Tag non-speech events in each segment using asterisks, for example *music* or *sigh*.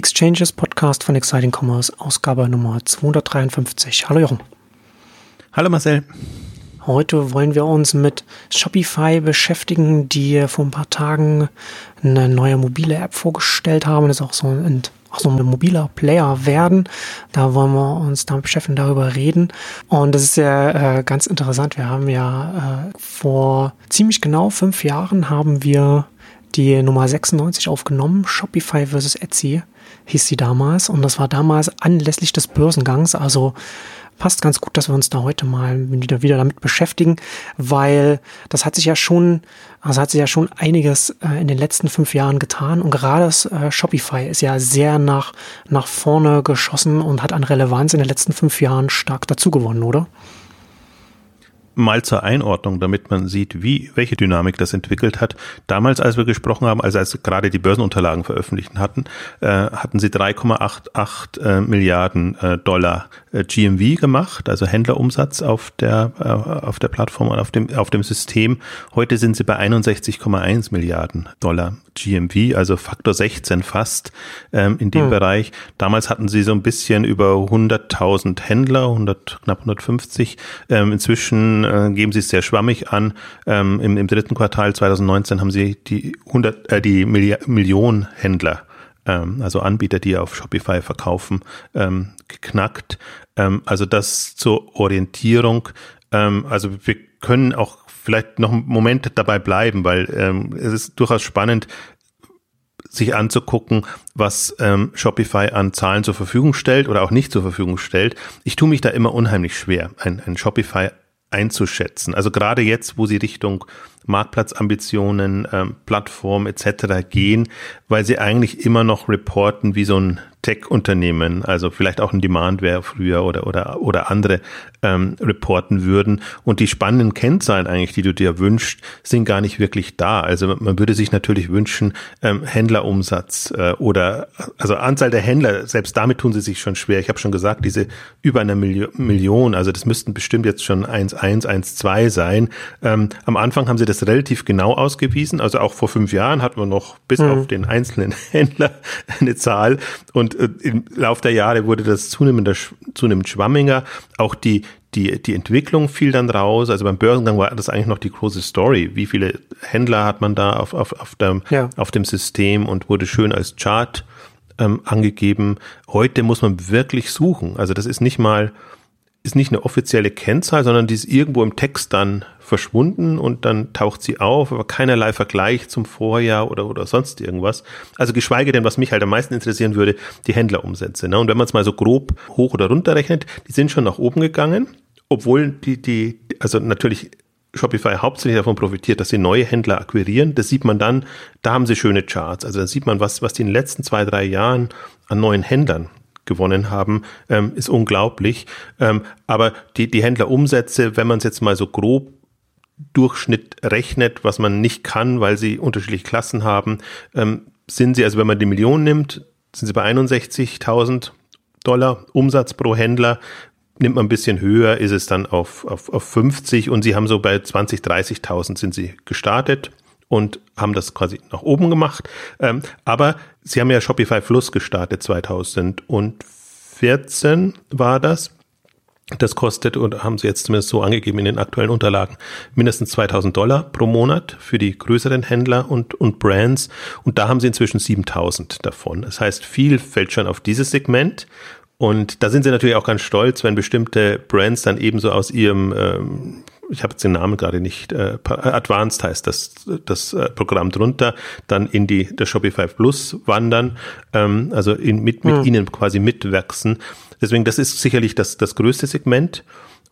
Exchanges Podcast von Exciting Commerce, Ausgabe Nummer 253. Hallo Jochen. Hallo Marcel. Heute wollen wir uns mit Shopify beschäftigen, die vor ein paar Tagen eine neue mobile App vorgestellt haben. Das ist auch so ein, auch so ein mobiler Player werden. Da wollen wir uns damit beschäftigen, darüber reden. Und das ist ja äh, ganz interessant. Wir haben ja äh, vor ziemlich genau fünf Jahren haben wir die Nummer 96 aufgenommen, Shopify versus Etsy hieß sie damals. Und das war damals anlässlich des Börsengangs. Also passt ganz gut, dass wir uns da heute mal wieder, wieder damit beschäftigen, weil das hat sich ja schon, also hat sich ja schon einiges äh, in den letzten fünf Jahren getan. Und gerade das äh, Shopify ist ja sehr nach, nach vorne geschossen und hat an Relevanz in den letzten fünf Jahren stark dazu gewonnen, oder? Mal zur Einordnung, damit man sieht, wie, welche Dynamik das entwickelt hat. Damals, als wir gesprochen haben, also als gerade die Börsenunterlagen veröffentlicht hatten, äh, hatten sie 3,88 äh, Milliarden äh, Dollar äh, GMV gemacht, also Händlerumsatz auf der, äh, auf der Plattform und auf dem, auf dem System. Heute sind sie bei 61,1 Milliarden Dollar GMV, also Faktor 16 fast ähm, in dem hm. Bereich. Damals hatten sie so ein bisschen über 100.000 Händler, 100, knapp 150. Ähm, inzwischen äh, geben sie es sehr schwammig an. Ähm, im, im, dritten Quartal 2019 haben sie die 100, äh, die Milli Million Händler ähm, also Anbieter, die auf Shopify verkaufen, ähm, geknackt. Ähm, also das zur Orientierung. Ähm, also wir können auch vielleicht noch einen Moment dabei bleiben, weil ähm, es ist durchaus spannend, sich anzugucken, was ähm, Shopify an Zahlen zur Verfügung stellt oder auch nicht zur Verfügung stellt. Ich tue mich da immer unheimlich schwer, ein, ein Shopify einzuschätzen. Also gerade jetzt, wo sie Richtung Marktplatzambitionen, ähm, Plattform etc. gehen, weil sie eigentlich immer noch reporten wie so ein Tech-Unternehmen, also vielleicht auch ein Demandware früher oder, oder, oder andere ähm, reporten würden. Und die spannenden Kennzahlen eigentlich, die du dir wünschst, sind gar nicht wirklich da. Also man würde sich natürlich wünschen, ähm, Händlerumsatz äh, oder also Anzahl der Händler, selbst damit tun sie sich schon schwer. Ich habe schon gesagt, diese über eine Million, also das müssten bestimmt jetzt schon 1,1, 1,2 sein. Ähm, am Anfang haben sie das relativ genau ausgewiesen. Also auch vor fünf Jahren hatten wir noch bis mhm. auf den einzelnen *laughs* Händler eine Zahl. Und äh, im Lauf der Jahre wurde das zunehmend, zunehmend schwammiger. Auch die, die, die Entwicklung fiel dann raus. Also beim Börsengang war das eigentlich noch die große Story. Wie viele Händler hat man da auf, auf, auf, dem, ja. auf dem System und wurde schön als Chart ähm, angegeben. Heute muss man wirklich suchen. Also das ist nicht mal, ist nicht eine offizielle Kennzahl, sondern die ist irgendwo im Text dann verschwunden und dann taucht sie auf, aber keinerlei Vergleich zum Vorjahr oder, oder sonst irgendwas. Also geschweige denn, was mich halt am meisten interessieren würde, die Händlerumsätze. Ne? Und wenn man es mal so grob hoch oder runter rechnet, die sind schon nach oben gegangen, obwohl die, die, also natürlich Shopify hauptsächlich davon profitiert, dass sie neue Händler akquirieren. Das sieht man dann, da haben sie schöne Charts. Also da sieht man, was, was die in den letzten zwei, drei Jahren an neuen Händlern gewonnen haben, ähm, ist unglaublich. Ähm, aber die, die Händlerumsätze, wenn man es jetzt mal so grob Durchschnitt rechnet, was man nicht kann, weil sie unterschiedliche Klassen haben, ähm, sind sie, also wenn man die Million nimmt, sind sie bei 61.000 Dollar Umsatz pro Händler. Nimmt man ein bisschen höher, ist es dann auf, auf, auf 50 und sie haben so bei 20, 30.000 sind sie gestartet und haben das quasi nach oben gemacht. Ähm, aber sie haben ja Shopify Fluss gestartet 2014 war das. Das kostet, und haben sie jetzt zumindest so angegeben in den aktuellen Unterlagen, mindestens 2000 Dollar pro Monat für die größeren Händler und, und Brands. Und da haben sie inzwischen 7000 davon. Das heißt, viel fällt schon auf dieses Segment. Und da sind sie natürlich auch ganz stolz, wenn bestimmte Brands dann ebenso aus ihrem ähm, ich habe jetzt den Namen gerade nicht, äh, Advanced heißt das, das äh, Programm drunter, dann in die der Shopify Plus wandern, ähm, also in, mit, mit hm. ihnen quasi mitwachsen. Deswegen, das ist sicherlich das, das größte Segment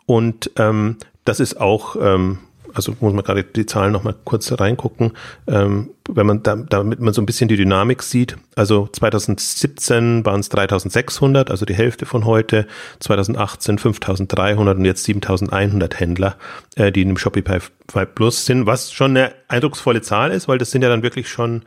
und ähm, das ist auch ähm, also muss man gerade die Zahlen nochmal kurz reingucken, ähm, wenn man da, damit man so ein bisschen die Dynamik sieht. Also 2017 waren es 3600, also die Hälfte von heute, 2018 5300 und jetzt 7100 Händler, äh, die in dem Shopify Plus sind, was schon eine eindrucksvolle Zahl ist, weil das sind ja dann wirklich schon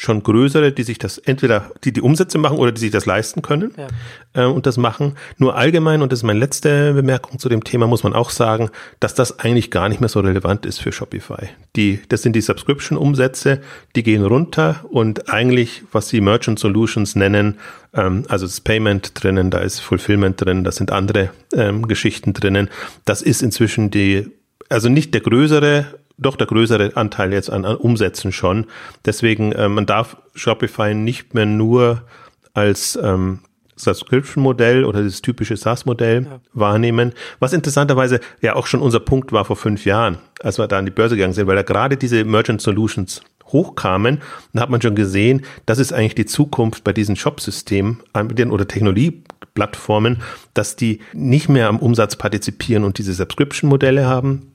schon größere, die sich das entweder die die Umsätze machen oder die sich das leisten können ja. äh, und das machen. Nur allgemein und das ist meine letzte Bemerkung zu dem Thema muss man auch sagen, dass das eigentlich gar nicht mehr so relevant ist für Shopify. Die das sind die Subscription Umsätze, die gehen runter und eigentlich was sie Merchant Solutions nennen, ähm, also das Payment drinnen, da ist Fulfillment drin, da sind andere ähm, Geschichten drinnen. Das ist inzwischen die also nicht der größere doch der größere Anteil jetzt an, an Umsätzen schon. Deswegen, äh, man darf Shopify nicht mehr nur als ähm, Subscription-Modell oder das typische SaaS-Modell ja. wahrnehmen. Was interessanterweise ja auch schon unser Punkt war vor fünf Jahren, als wir da an die Börse gegangen sind, weil da gerade diese Merchant Solutions hochkamen, dann hat man schon gesehen, das ist eigentlich die Zukunft bei diesen Shop-Systemen oder Technologieplattformen, dass die nicht mehr am Umsatz partizipieren und diese Subscription-Modelle haben,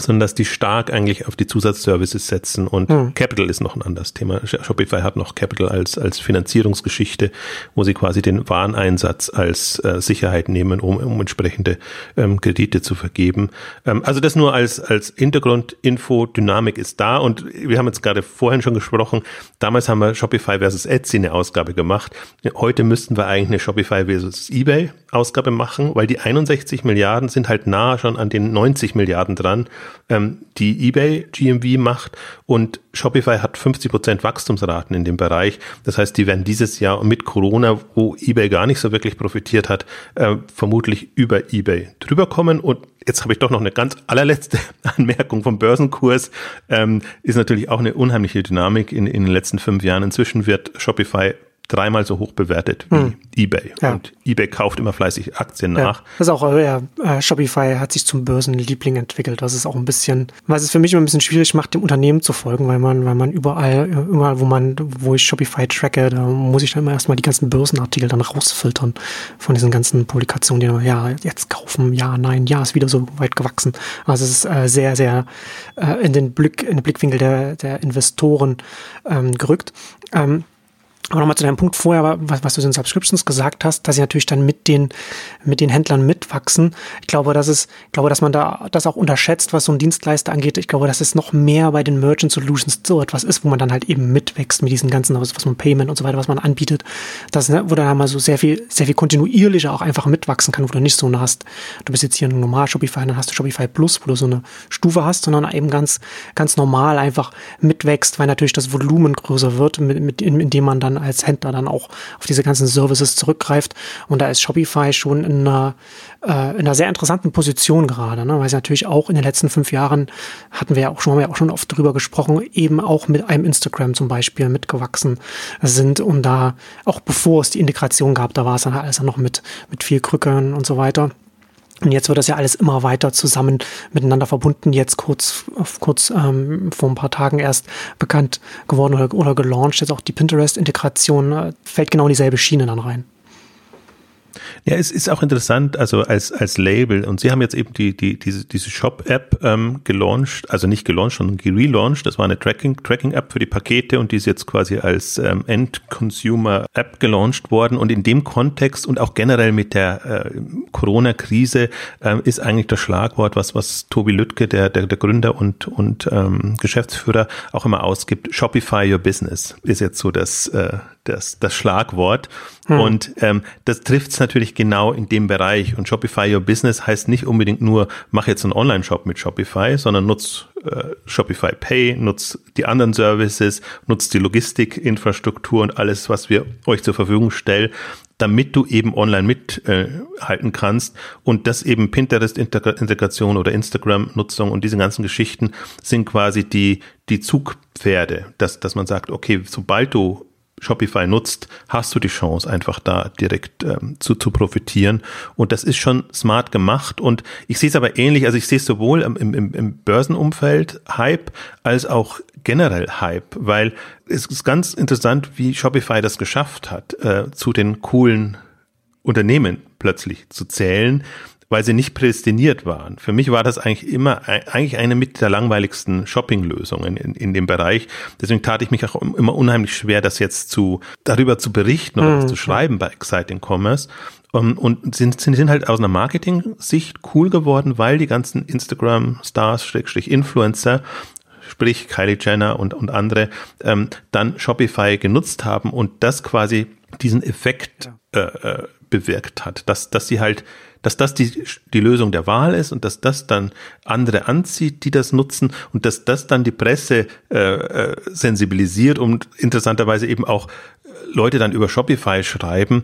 sondern dass die stark eigentlich auf die Zusatzservices setzen und hm. Capital ist noch ein anderes Thema. Shopify hat noch Capital als, als Finanzierungsgeschichte, wo sie quasi den Wareneinsatz als äh, Sicherheit nehmen, um, um entsprechende ähm, Kredite zu vergeben. Ähm, also das nur als, als Hintergrundinfo, Dynamik ist da und wir haben jetzt gerade vorhin schon gesprochen, damals haben wir Shopify versus Etsy eine Ausgabe gemacht. Heute müssten wir eigentlich eine Shopify versus eBay Ausgabe machen, weil die 61 Milliarden sind halt nah schon an den 90 Milliarden dran ähm, die eBay GMV macht und Shopify hat 50 Prozent Wachstumsraten in dem Bereich. Das heißt, die werden dieses Jahr mit Corona, wo eBay gar nicht so wirklich profitiert hat, äh, vermutlich über eBay drüber kommen und Jetzt habe ich doch noch eine ganz allerletzte *laughs* Anmerkung vom Börsenkurs. Ähm, ist natürlich auch eine unheimliche Dynamik in, in den letzten fünf Jahren. Inzwischen wird Shopify dreimal so hoch bewertet wie hm. eBay. Ja. Und eBay kauft immer fleißig Aktien nach. Ja. Das ist auch, ja, äh, Shopify hat sich zum Börsenliebling entwickelt. Das ist auch ein bisschen, was es für mich immer ein bisschen schwierig macht, dem Unternehmen zu folgen, weil man, weil man überall, überall, wo man, wo ich Shopify tracke, da muss ich dann immer erstmal die ganzen Börsenartikel dann rausfiltern von diesen ganzen Publikationen, die dann, ja, jetzt kaufen, ja, nein, ja, ist wieder so weit gewachsen. Also es ist äh, sehr, sehr äh, in den Blick, in den Blickwinkel der, der Investoren ähm, gerückt. Ähm, aber nochmal zu deinem Punkt vorher, was, was du in Subscriptions gesagt hast, dass sie natürlich dann mit den, mit den Händlern mitwachsen. Ich glaube, dass es, ich glaube, dass man da das auch unterschätzt, was so ein Dienstleister angeht. Ich glaube, dass es noch mehr bei den Merchant Solutions so etwas ist, wo man dann halt eben mitwächst mit diesen ganzen, was man Payment und so weiter, was man anbietet. Das, ne, wo dann mal so sehr viel, sehr viel kontinuierlicher auch einfach mitwachsen kann, wo du nicht so eine hast. Du bist jetzt hier ein normal Shopify, dann hast du Shopify Plus, wo du so eine Stufe hast, sondern eben ganz, ganz normal einfach mitwächst, weil natürlich das Volumen größer wird, mit, mit, in, in dem man dann als Händler dann auch auf diese ganzen Services zurückgreift. Und da ist Shopify schon in einer, äh, in einer sehr interessanten Position gerade, ne? weil sie natürlich auch in den letzten fünf Jahren hatten wir ja auch schon, haben wir auch schon oft drüber gesprochen, eben auch mit einem Instagram zum Beispiel mitgewachsen sind und da auch bevor es die Integration gab, da war es dann alles dann noch mit, mit viel Krücken und so weiter. Und jetzt wird das ja alles immer weiter zusammen miteinander verbunden. Jetzt kurz, kurz ähm, vor ein paar Tagen erst bekannt geworden oder, oder gelauncht. Jetzt auch die Pinterest-Integration äh, fällt genau in dieselbe Schiene dann rein. Ja, es ist auch interessant, also als, als Label. Und Sie haben jetzt eben die, die, diese, diese Shop-App ähm, gelauncht, also nicht gelauncht, sondern gelauncht. Das war eine Tracking-App Tracking für die Pakete und die ist jetzt quasi als ähm, End-Consumer-App gelauncht worden. Und in dem Kontext und auch generell mit der äh, Corona-Krise äh, ist eigentlich das Schlagwort, was, was Tobi Lüttke, der, der, der Gründer und, und ähm, Geschäftsführer, auch immer ausgibt. Shopify Your Business ist jetzt so das, äh, das, das Schlagwort. Hm. Und ähm, das trifft es natürlich genau in dem Bereich. Und Shopify Your Business heißt nicht unbedingt nur, mach jetzt einen Online-Shop mit Shopify, sondern nutz äh, Shopify Pay, nutz die anderen Services, nutz die Logistikinfrastruktur und alles, was wir euch zur Verfügung stellen, damit du eben online mithalten äh, kannst. Und das eben Pinterest-Integration oder Instagram-Nutzung und diese ganzen Geschichten sind quasi die, die Zugpferde, dass, dass man sagt, okay, sobald du Shopify nutzt, hast du die Chance, einfach da direkt ähm, zu, zu profitieren. Und das ist schon smart gemacht. Und ich sehe es aber ähnlich, also ich sehe es sowohl im, im, im Börsenumfeld Hype als auch generell Hype, weil es ist ganz interessant, wie Shopify das geschafft hat, äh, zu den coolen Unternehmen plötzlich zu zählen, weil sie nicht prädestiniert waren. Für mich war das eigentlich immer eigentlich eine mit der langweiligsten Shopping-Lösungen in, in dem Bereich. Deswegen tat ich mich auch immer unheimlich schwer, das jetzt zu darüber zu berichten oder mhm. zu schreiben bei Exciting Commerce. Um, und sind, sind, sind halt aus einer Marketing-Sicht cool geworden, weil die ganzen Instagram-Stars, Influencer sprich Kylie Jenner und, und andere, ähm, dann Shopify genutzt haben und das quasi diesen Effekt äh, äh, bewirkt hat, dass, dass sie halt dass das die, die Lösung der Wahl ist und dass das dann andere anzieht, die das nutzen und dass das dann die Presse äh, äh, sensibilisiert und interessanterweise eben auch Leute dann über Shopify schreiben,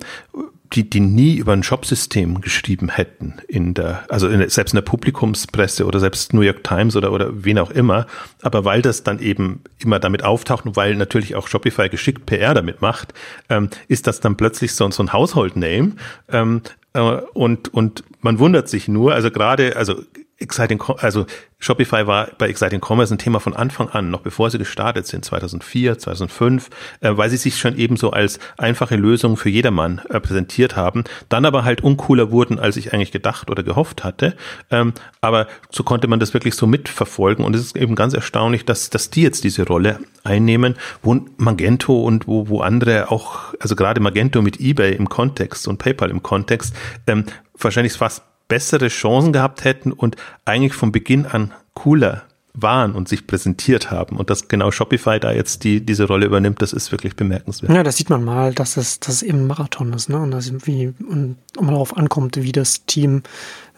die, die nie über ein Shopsystem geschrieben hätten in der, also in, selbst in der Publikumspresse oder selbst New York Times oder, oder wen auch immer. Aber weil das dann eben immer damit auftaucht und weil natürlich auch Shopify geschickt PR damit macht, ähm, ist das dann plötzlich so, so ein Household Name. Ähm, äh, und, und man wundert sich nur, also gerade, also Exciting, also Shopify war bei Exciting Commerce ein Thema von Anfang an, noch bevor sie gestartet sind, 2004, 2005, äh, weil sie sich schon eben so als einfache Lösung für jedermann äh, präsentiert haben, dann aber halt uncooler wurden, als ich eigentlich gedacht oder gehofft hatte. Ähm, aber so konnte man das wirklich so mitverfolgen und es ist eben ganz erstaunlich, dass, dass die jetzt diese Rolle einnehmen, wo Magento und wo, wo andere auch, also gerade Magento mit eBay im Kontext und PayPal im Kontext, ähm, wahrscheinlich fast bessere Chancen gehabt hätten und eigentlich von Beginn an cooler waren und sich präsentiert haben. Und dass genau Shopify da jetzt die, diese Rolle übernimmt, das ist wirklich bemerkenswert. Ja, das sieht man mal, dass es, dass es eben ein Marathon ist, ne? Und dass wie, und, und darauf ankommt, wie das Team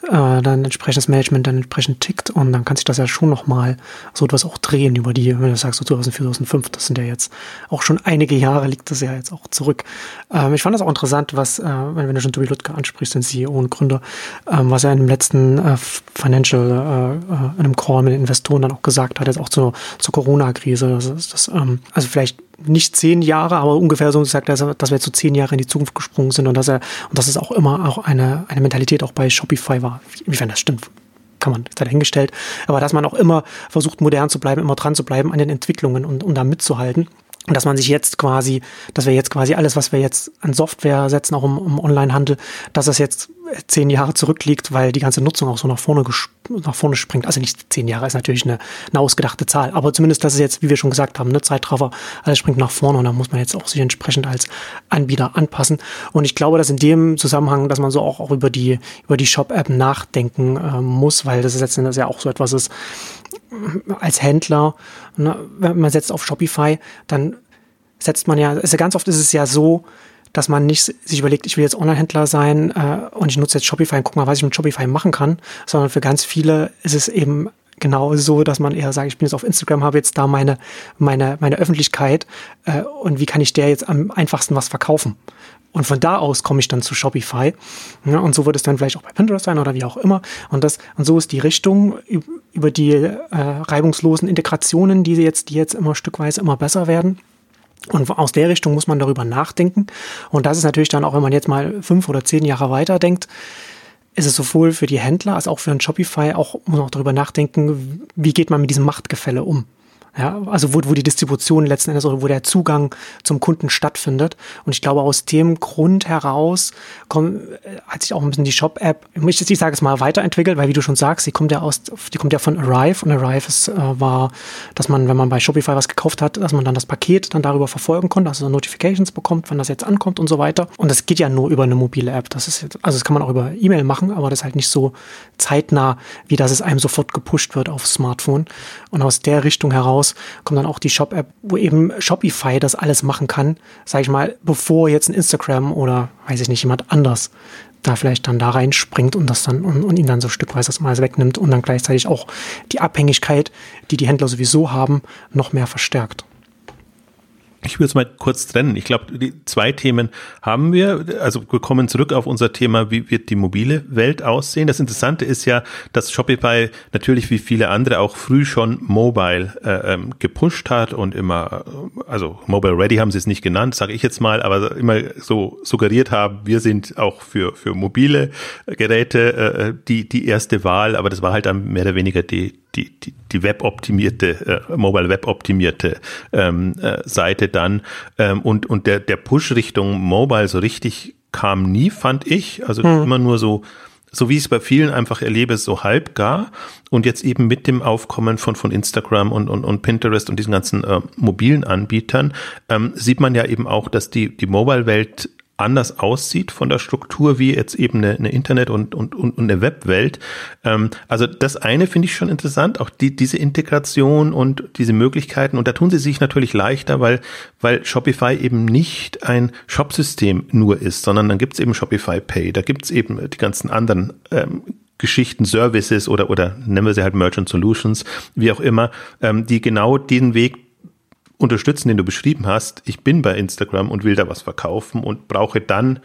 äh, dann entsprechendes Management dann entsprechend tickt und dann kann sich das ja schon nochmal so etwas auch drehen über die, wenn du sagst so 2004, 2005, das sind ja jetzt auch schon einige Jahre, liegt das ja jetzt auch zurück. Ähm, ich fand das auch interessant, was, äh, wenn, du schon Tobi Lutke ansprichst, den CEO und Gründer, ähm, was er in dem letzten äh, Financial, äh, äh, in einem Call mit den Investoren dann auch gesagt hat, jetzt auch zur, zur Corona-Krise, das, das, ähm, also vielleicht nicht zehn Jahre, aber ungefähr so gesagt, dass, dass wir jetzt so zehn Jahre in die Zukunft gesprungen sind und dass er, und dass es auch immer auch eine, eine Mentalität auch bei Shopify war. Inwiefern das stimmt, kann man da dahingestellt. Aber dass man auch immer versucht, modern zu bleiben, immer dran zu bleiben an den Entwicklungen und um da mitzuhalten. Und dass man sich jetzt quasi, dass wir jetzt quasi alles, was wir jetzt an Software setzen, auch im, im Onlinehandel, dass das jetzt zehn Jahre zurückliegt, weil die ganze Nutzung auch so nach vorne, nach vorne springt. Also nicht zehn Jahre ist natürlich eine, eine ausgedachte Zahl, aber zumindest das ist jetzt, wie wir schon gesagt haben, ne, Zeitraffer, alles springt nach vorne und da muss man jetzt auch sich entsprechend als Anbieter anpassen. Und ich glaube, dass in dem Zusammenhang, dass man so auch, auch über die, über die Shop-App nachdenken äh, muss, weil das ist das ja auch so etwas ist, als Händler, ne, wenn man setzt auf Shopify, dann setzt man ja, also ganz oft ist es ja so, dass man nicht sich überlegt, ich will jetzt Online-Händler sein äh, und ich nutze jetzt Shopify und guck mal, was ich mit Shopify machen kann, sondern für ganz viele ist es eben genau so, dass man eher sagt, ich bin jetzt auf Instagram, habe jetzt da meine, meine, meine Öffentlichkeit äh, und wie kann ich der jetzt am einfachsten was verkaufen? Und von da aus komme ich dann zu Shopify. Ja, und so wird es dann vielleicht auch bei Pinterest sein oder wie auch immer. Und das, und so ist die Richtung über die äh, reibungslosen Integrationen, die jetzt, die jetzt immer stückweise immer besser werden. Und aus der Richtung muss man darüber nachdenken. Und das ist natürlich dann auch, wenn man jetzt mal fünf oder zehn Jahre weiter denkt, ist es sowohl für die Händler als auch für ein Shopify auch, muss man auch darüber nachdenken, wie geht man mit diesem Machtgefälle um. Ja, also wo, wo die Distribution letzten Endes oder wo der Zugang zum Kunden stattfindet. Und ich glaube, aus dem Grund heraus kommt, äh, hat sich auch ein bisschen die Shop-App, ich nicht sagen, es mal weiterentwickelt, weil wie du schon sagst, die kommt ja aus, die kommt ja von Arrive und Arrive ist, äh, war, dass man, wenn man bei Shopify was gekauft hat, dass man dann das Paket dann darüber verfolgen konnte, also Notifications bekommt, wann das jetzt ankommt und so weiter. Und das geht ja nur über eine mobile App. Das ist jetzt, also das kann man auch über E-Mail machen, aber das ist halt nicht so zeitnah, wie dass es einem sofort gepusht wird aufs Smartphone. Und aus der Richtung heraus raus, kommt dann auch die Shop-App, wo eben Shopify das alles machen kann, sage ich mal, bevor jetzt ein Instagram oder weiß ich nicht, jemand anders da vielleicht dann da reinspringt und das dann und, und ihn dann so stückweise das mal wegnimmt und dann gleichzeitig auch die Abhängigkeit, die die Händler sowieso haben, noch mehr verstärkt. Ich würde es mal kurz trennen. Ich glaube, die zwei Themen haben wir. Also wir kommen zurück auf unser Thema, wie wird die mobile Welt aussehen. Das Interessante ist ja, dass Shopify natürlich wie viele andere auch früh schon mobile äh, ähm, gepusht hat und immer, also mobile ready haben sie es nicht genannt, sage ich jetzt mal, aber immer so suggeriert haben, wir sind auch für, für mobile Geräte äh, die, die erste Wahl, aber das war halt dann mehr oder weniger die, die, die, die web-optimierte, äh, mobile-web-optimierte ähm, äh, Seite dann. Ähm, und, und der, der Push Richtung Mobile so richtig kam nie, fand ich. Also hm. immer nur so, so wie ich es bei vielen einfach erlebe, so halb gar. Und jetzt eben mit dem Aufkommen von, von Instagram und, und, und Pinterest und diesen ganzen äh, mobilen Anbietern ähm, sieht man ja eben auch, dass die, die Mobile-Welt anders aussieht von der Struktur wie jetzt eben eine, eine Internet- und, und, und eine Webwelt. Ähm, also das eine finde ich schon interessant, auch die, diese Integration und diese Möglichkeiten. Und da tun sie sich natürlich leichter, weil, weil Shopify eben nicht ein Shopsystem nur ist, sondern dann gibt es eben Shopify Pay, da gibt es eben die ganzen anderen ähm, Geschichten, Services oder, oder nennen wir sie halt Merchant Solutions, wie auch immer, ähm, die genau diesen Weg unterstützen, den du beschrieben hast. Ich bin bei Instagram und will da was verkaufen und brauche dann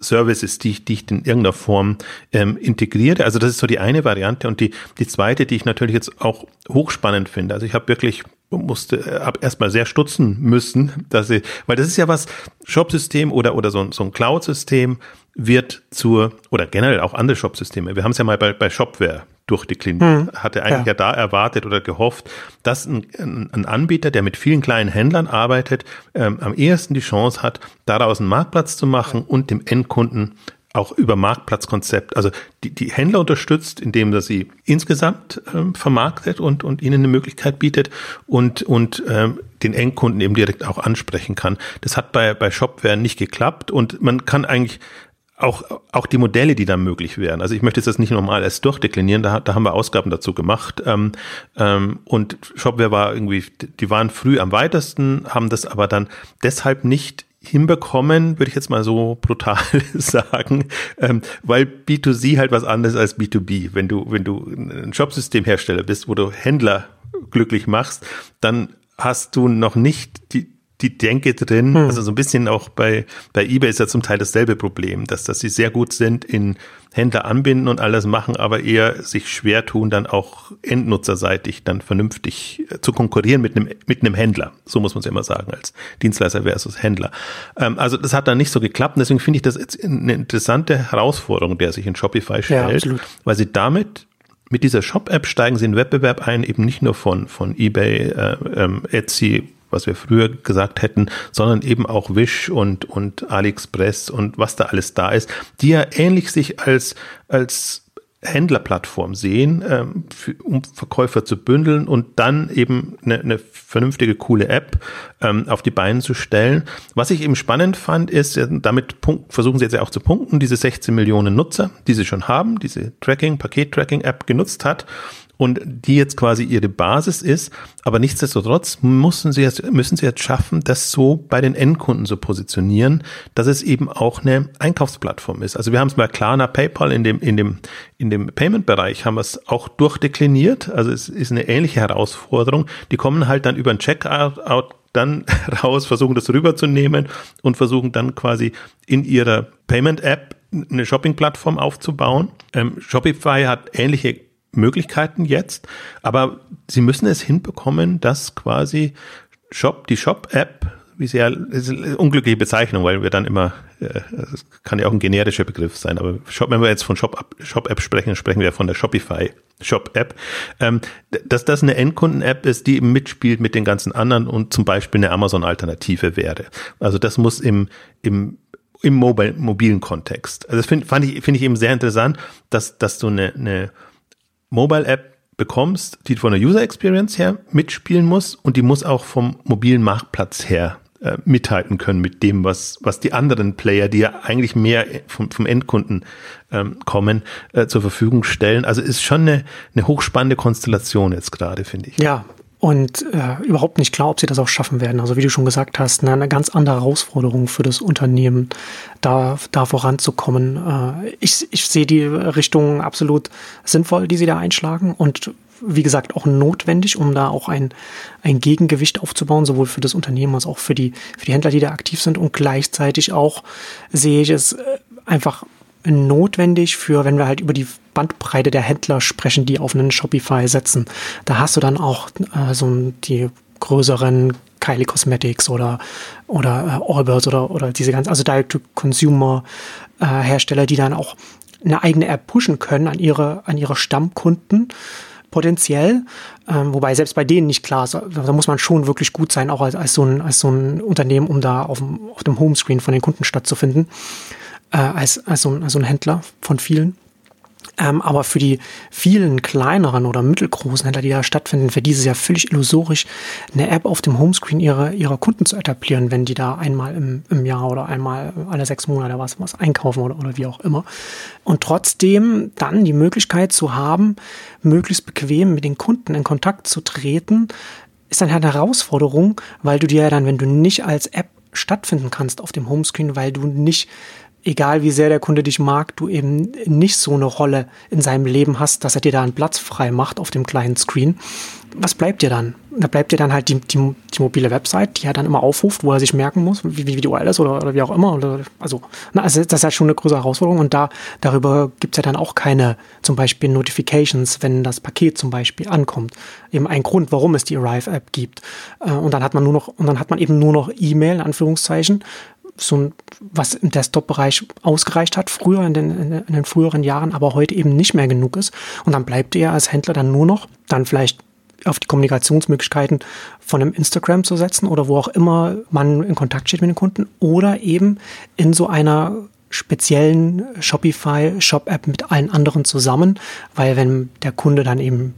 Services, die ich, die ich in irgendeiner Form ähm, integriere. Also das ist so die eine Variante. Und die, die zweite, die ich natürlich jetzt auch hochspannend finde. Also ich habe wirklich musste äh, hab erstmal sehr stutzen müssen, dass ich, weil das ist ja was Shop-System oder oder so ein, so ein Cloud-System wird zur oder generell auch andere Shop-Systeme. Wir haben es ja mal bei, bei Shopware durchdekliniert. Hm, Hatte eigentlich ja. ja. da erwartet oder gehofft, dass ein, ein, Anbieter, der mit vielen kleinen Händlern arbeitet, ähm, am ehesten die Chance hat, daraus einen Marktplatz zu machen und dem Endkunden auch über Marktplatzkonzept, also die, die Händler unterstützt, indem er sie insgesamt ähm, vermarktet und, und ihnen eine Möglichkeit bietet und, und ähm, den Endkunden eben direkt auch ansprechen kann. Das hat bei, bei Shopware nicht geklappt und man kann eigentlich auch, auch die Modelle, die da möglich wären. Also ich möchte das nicht normal erst durchdeklinieren, da, da haben wir Ausgaben dazu gemacht. Ähm, ähm, und Shopware war irgendwie, die waren früh am weitesten, haben das aber dann deshalb nicht hinbekommen, würde ich jetzt mal so brutal *laughs* sagen, ähm, weil B2C halt was anderes als B2B. Wenn du, wenn du ein Shopsystemhersteller bist, wo du Händler glücklich machst, dann hast du noch nicht die, die Denke drin. Hm. Also so ein bisschen auch bei, bei eBay ist ja zum Teil dasselbe Problem, dass, dass sie sehr gut sind in Händler anbinden und alles machen, aber eher sich schwer tun, dann auch endnutzerseitig dann vernünftig äh, zu konkurrieren mit einem, mit einem Händler. So muss man es ja immer sagen, als Dienstleister versus Händler. Ähm, also das hat dann nicht so geklappt und deswegen finde ich das jetzt eine interessante Herausforderung, der sich in Shopify stellt, ja, weil sie damit mit dieser Shop-App steigen sie in Wettbewerb ein, eben nicht nur von, von eBay, äh, ähm, Etsy, was wir früher gesagt hätten, sondern eben auch Wish und, und AliExpress und was da alles da ist, die ja ähnlich sich als, als Händlerplattform sehen, ähm, für, um Verkäufer zu bündeln und dann eben eine, eine vernünftige, coole App ähm, auf die Beine zu stellen. Was ich eben spannend fand, ist, damit punkt, versuchen sie jetzt ja auch zu punkten, diese 16 Millionen Nutzer, die sie schon haben, diese Tracking, Paket-Tracking-App genutzt hat und die jetzt quasi ihre Basis ist. Aber nichtsdestotrotz müssen sie jetzt, müssen sie jetzt schaffen, das so bei den Endkunden zu positionieren, dass es eben auch eine Einkaufsplattform ist. Also wir haben es mal Klarna, PayPal in dem, in dem, in dem Payment-Bereich haben wir es auch durchdekliniert. Also es ist eine ähnliche Herausforderung. Die kommen halt dann über ein Checkout dann *laughs* raus, versuchen das rüberzunehmen und versuchen dann quasi in ihrer Payment-App eine Shopping-Plattform aufzubauen. Ähm, Shopify hat ähnliche Möglichkeiten jetzt, aber sie müssen es hinbekommen, dass quasi Shop, die Shop-App, wie sehr, ist eine unglückliche Bezeichnung, weil wir dann immer, äh, es kann ja auch ein generischer Begriff sein, aber Shop, wenn wir jetzt von Shop-App Shop sprechen, sprechen wir von der Shopify Shop-App, ähm, dass das eine Endkunden-App ist, die mitspielt mit den ganzen anderen und zum Beispiel eine Amazon-Alternative wäre. Also das muss im, im im mobile, mobilen Kontext. Also das finde fand ich, finde ich eben sehr interessant, dass, dass du eine, eine Mobile-App bekommst, die von der User Experience her mitspielen muss und die muss auch vom mobilen Marktplatz her äh, mithalten können mit dem, was, was die anderen Player, die ja eigentlich mehr vom, vom Endkunden ähm, kommen, äh, zur Verfügung stellen. Also ist schon eine, eine hochspannende Konstellation jetzt gerade, finde ich. Ja, und äh, überhaupt nicht klar, ob sie das auch schaffen werden. Also wie du schon gesagt hast, eine, eine ganz andere Herausforderung für das Unternehmen, da, da voranzukommen. Äh, ich, ich sehe die Richtung absolut sinnvoll, die sie da einschlagen und wie gesagt auch notwendig, um da auch ein, ein Gegengewicht aufzubauen, sowohl für das Unternehmen als auch für die, für die Händler, die da aktiv sind. Und gleichzeitig auch sehe ich es äh, einfach notwendig für, wenn wir halt über die Bandbreite der Händler sprechen, die auf einen Shopify setzen. Da hast du dann auch äh, so die größeren Kylie Cosmetics oder oder äh, Allbirds oder oder diese ganzen also Direct to Consumer äh, die dann auch eine eigene App pushen können an ihre an ihre Stammkunden potenziell, ähm, wobei selbst bei denen nicht klar ist, da muss man schon wirklich gut sein, auch als, als, so, ein, als so ein Unternehmen, um da auf dem, auf dem Homescreen von den Kunden stattzufinden äh, als, als, so, als so ein Händler von vielen. Ähm, aber für die vielen kleineren oder mittelgroßen Händler, die da stattfinden, für die ist es ja völlig illusorisch, eine App auf dem Homescreen ihrer, ihrer Kunden zu etablieren, wenn die da einmal im, im Jahr oder einmal alle sechs Monate was, was einkaufen oder, oder wie auch immer. Und trotzdem dann die Möglichkeit zu haben, möglichst bequem mit den Kunden in Kontakt zu treten, ist dann halt eine Herausforderung, weil du dir ja dann, wenn du nicht als App stattfinden kannst auf dem Homescreen, weil du nicht egal wie sehr der Kunde dich mag, du eben nicht so eine Rolle in seinem Leben hast, dass er dir da einen Platz frei macht auf dem kleinen Screen. Was bleibt dir dann? Da bleibt dir dann halt die, die, die mobile Website, die er dann immer aufruft, wo er sich merken muss, wie, wie URL ist oder, oder wie auch immer. Oder, also, na, also das ist halt schon eine größere Herausforderung und da darüber gibt's ja dann auch keine zum Beispiel Notifications, wenn das Paket zum Beispiel ankommt. Eben ein Grund, warum es die Arrive-App gibt. Äh, und dann hat man nur noch, und dann hat man eben nur noch E-Mail, in Anführungszeichen, so ein, was im Desktop-Bereich ausgereicht hat, früher in den, in den früheren Jahren, aber heute eben nicht mehr genug ist. Und dann bleibt er als Händler dann nur noch, dann vielleicht auf die Kommunikationsmöglichkeiten von einem Instagram zu setzen oder wo auch immer man in Kontakt steht mit den Kunden oder eben in so einer speziellen Shopify Shop App mit allen anderen zusammen, weil wenn der Kunde dann eben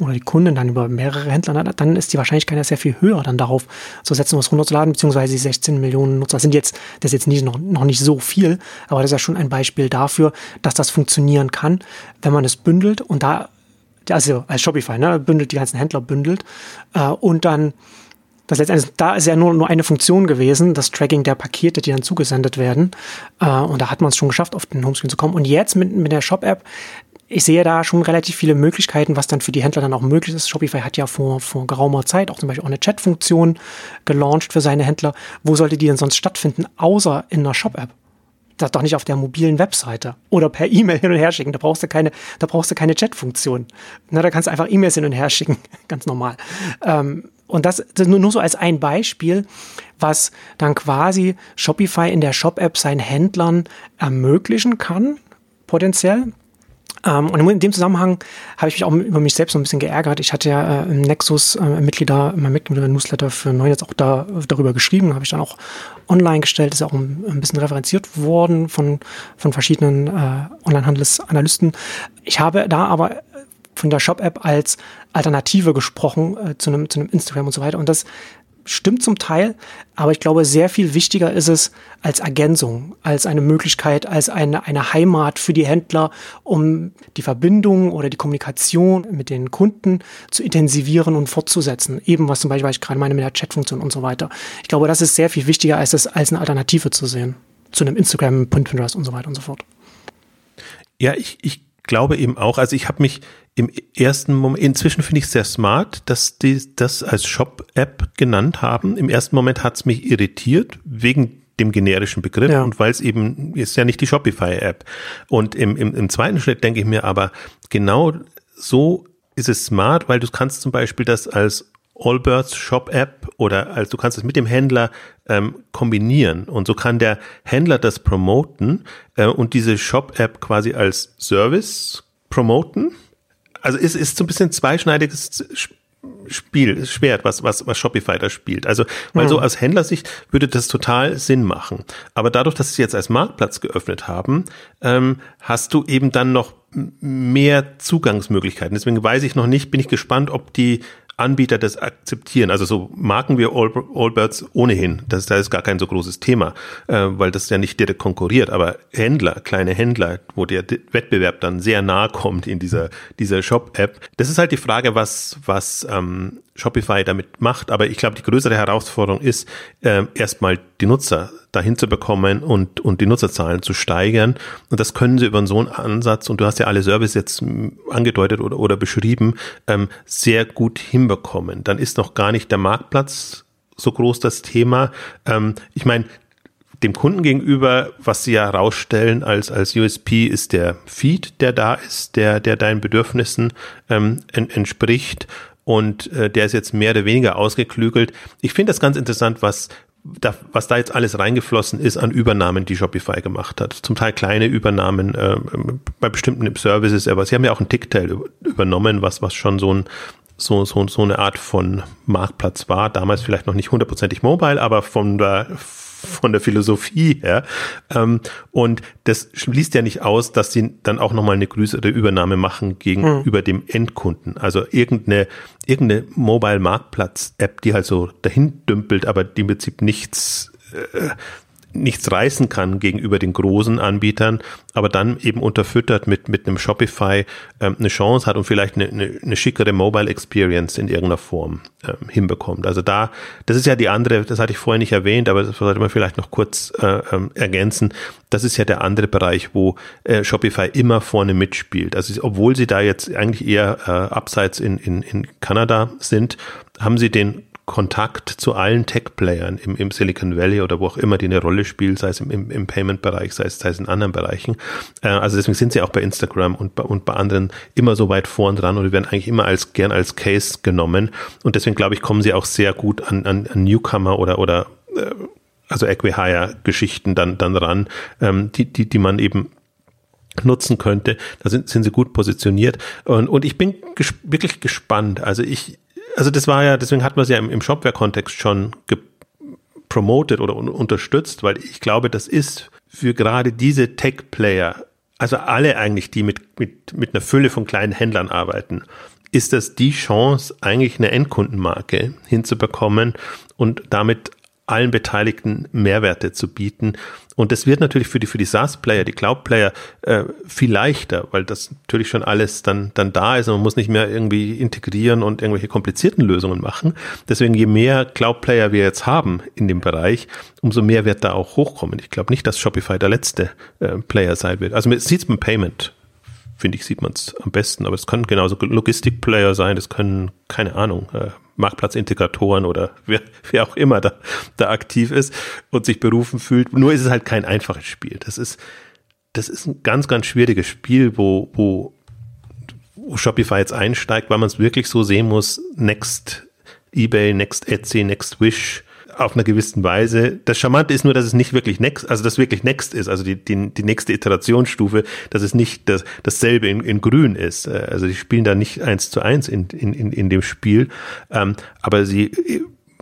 oder die Kunden dann über mehrere Händler, dann ist die Wahrscheinlichkeit ja sehr viel höher, dann darauf zu setzen, was runterzuladen, beziehungsweise die 16 Millionen Nutzer sind jetzt, das ist jetzt nicht, noch, noch nicht so viel, aber das ist ja schon ein Beispiel dafür, dass das funktionieren kann, wenn man es bündelt und da, also als Shopify, ne, bündelt die ganzen Händler bündelt äh, und dann das letztendlich, da ist ja nur, nur eine Funktion gewesen, das Tracking der Pakete, die dann zugesendet werden. Äh, und da hat man es schon geschafft, auf den Homescreen zu kommen. Und jetzt mit, mit der Shop-App ich sehe da schon relativ viele Möglichkeiten, was dann für die Händler dann auch möglich ist. Shopify hat ja vor, vor geraumer Zeit auch zum Beispiel auch eine Chat-Funktion gelauncht für seine Händler. Wo sollte die denn sonst stattfinden, außer in einer Shop-App? Das doch nicht auf der mobilen Webseite oder per E-Mail hin und her schicken. Da brauchst du keine, da brauchst du keine Chat-Funktion. Na, da kannst du einfach E-Mails hin und her schicken, *laughs* ganz normal. Ähm, und das, das nur, nur so als ein Beispiel, was dann quasi Shopify in der Shop-App seinen Händlern ermöglichen kann, potenziell. Ähm, und in dem Zusammenhang habe ich mich auch über mich selbst so ein bisschen geärgert. Ich hatte ja äh, im Nexus äh, Mitglieder, mein Mitglieder-Newsletter für neu jetzt auch da, darüber geschrieben, habe ich dann auch online gestellt, ist ja auch ein, ein bisschen referenziert worden von, von verschiedenen äh, Online-Handelsanalysten. Ich habe da aber von der Shop-App als Alternative gesprochen äh, zu, einem, zu Instagram und so weiter. Und das stimmt zum Teil, aber ich glaube, sehr viel wichtiger ist es als Ergänzung, als eine Möglichkeit, als eine, eine Heimat für die Händler, um die Verbindung oder die Kommunikation mit den Kunden zu intensivieren und fortzusetzen. Eben was zum Beispiel, was ich gerade meine mit der Chatfunktion und so weiter. Ich glaube, das ist sehr viel wichtiger, als es als eine Alternative zu sehen. Zu einem Instagram, Pinterest und so weiter und so fort. Ja, ich, ich glaube eben auch, also ich habe mich im ersten Moment, inzwischen finde ich es sehr smart, dass die das als Shop-App genannt haben. Im ersten Moment hat es mich irritiert, wegen dem generischen Begriff ja. und weil es eben ist ja nicht die Shopify-App. Und im, im, im zweiten Schritt denke ich mir aber, genau so ist es smart, weil du kannst zum Beispiel das als Allbirds Shop App oder als du kannst es mit dem Händler ähm, kombinieren und so kann der Händler das promoten äh, und diese Shop App quasi als Service promoten also es ist so ein bisschen zweischneidiges Spiel, Schwert, was, was, was Shopify da spielt. Also, weil mhm. so aus Händlersicht würde das total Sinn machen. Aber dadurch, dass sie jetzt als Marktplatz geöffnet haben, ähm, hast du eben dann noch mehr Zugangsmöglichkeiten. Deswegen weiß ich noch nicht, bin ich gespannt, ob die Anbieter das akzeptieren. Also so marken wir All, Allbirds ohnehin. Das, das ist gar kein so großes Thema, äh, weil das ja nicht direkt konkurriert. Aber Händler, kleine Händler, wo der Wettbewerb dann sehr nahe kommt in dieser, dieser Shop-App. Das ist halt die Frage, was, was ähm, Shopify damit macht. Aber ich glaube, die größere Herausforderung ist, äh, erstmal die Nutzer dahin zu bekommen und, und die Nutzerzahlen zu steigern. Und das können sie über so einen Ansatz, und du hast ja alle Services jetzt angedeutet oder, oder beschrieben, ähm, sehr gut hinbekommen. Dann ist noch gar nicht der Marktplatz so groß das Thema. Ähm, ich meine, dem Kunden gegenüber, was sie ja herausstellen als, als USP, ist der Feed, der da ist, der, der deinen Bedürfnissen ähm, en, entspricht und äh, der ist jetzt mehr oder weniger ausgeklügelt. Ich finde das ganz interessant, was da, was da jetzt alles reingeflossen ist an Übernahmen, die Shopify gemacht hat. Zum Teil kleine Übernahmen äh, bei bestimmten Services, aber sie haben ja auch ein Ticktail übernommen, was, was schon so ein so, so, so eine Art von Marktplatz war. Damals vielleicht noch nicht hundertprozentig mobile, aber von der von der Philosophie her. Ähm, und das schließt ja nicht aus, dass sie dann auch nochmal eine größere Übernahme machen gegenüber mhm. dem Endkunden. Also irgendeine, irgendeine Mobile-Marktplatz-App, die halt so dahin dümpelt, aber die im Prinzip nichts äh, nichts reißen kann gegenüber den großen Anbietern, aber dann eben unterfüttert mit, mit einem Shopify ähm, eine Chance hat und vielleicht eine, eine, eine schickere Mobile Experience in irgendeiner Form ähm, hinbekommt. Also da, das ist ja die andere, das hatte ich vorher nicht erwähnt, aber das sollte man vielleicht noch kurz äh, ähm, ergänzen. Das ist ja der andere Bereich, wo äh, Shopify immer vorne mitspielt. Also obwohl sie da jetzt eigentlich eher äh, abseits in, in, in Kanada sind, haben sie den Kontakt zu allen Tech-Playern im, im, Silicon Valley oder wo auch immer die eine Rolle spielen, sei es im, im, im Payment-Bereich, sei es, sei es in anderen Bereichen. Äh, also deswegen sind sie auch bei Instagram und bei, und bei anderen immer so weit vorn dran und werden eigentlich immer als gern als Case genommen. Und deswegen glaube ich, kommen sie auch sehr gut an, an, an Newcomer oder, oder äh, also Equihire-Geschichten dann, dann ran, ähm, die, die, die man eben nutzen könnte. Da sind, sind sie gut positioniert. Und, und ich bin ges wirklich gespannt. Also ich, also das war ja, deswegen hat man es ja im, im Shopware-Kontext schon promoted oder un unterstützt, weil ich glaube, das ist für gerade diese Tech-Player, also alle eigentlich, die mit, mit, mit einer Fülle von kleinen Händlern arbeiten, ist das die Chance, eigentlich eine Endkundenmarke hinzubekommen und damit allen Beteiligten Mehrwerte zu bieten. Und das wird natürlich für die, für die SaaS-Player, die Cloud-Player äh, viel leichter, weil das natürlich schon alles dann, dann da ist und man muss nicht mehr irgendwie integrieren und irgendwelche komplizierten Lösungen machen. Deswegen, je mehr Cloud-Player wir jetzt haben in dem Bereich, umso mehr wird da auch hochkommen. Ich glaube nicht, dass Shopify der letzte äh, Player sein wird. Also man sieht es beim Payment finde ich, sieht man es am besten. Aber es können genauso Logistik-Player sein, es können, keine Ahnung, äh, Marktplatzintegratoren oder *laughs* wer, wer auch immer da, da aktiv ist und sich berufen fühlt. Nur ist es halt kein einfaches Spiel. Das ist, das ist ein ganz, ganz schwieriges Spiel, wo, wo, wo Shopify jetzt einsteigt, weil man es wirklich so sehen muss, Next eBay, Next Etsy, Next Wish, auf einer gewissen Weise. Das Charmante ist nur, dass es nicht wirklich Next, also das wirklich Next ist, also die, die, die nächste Iterationsstufe, dass es nicht das, dasselbe in, in Grün ist. Äh, also die spielen da nicht eins zu eins in, in, in, dem Spiel, ähm, aber sie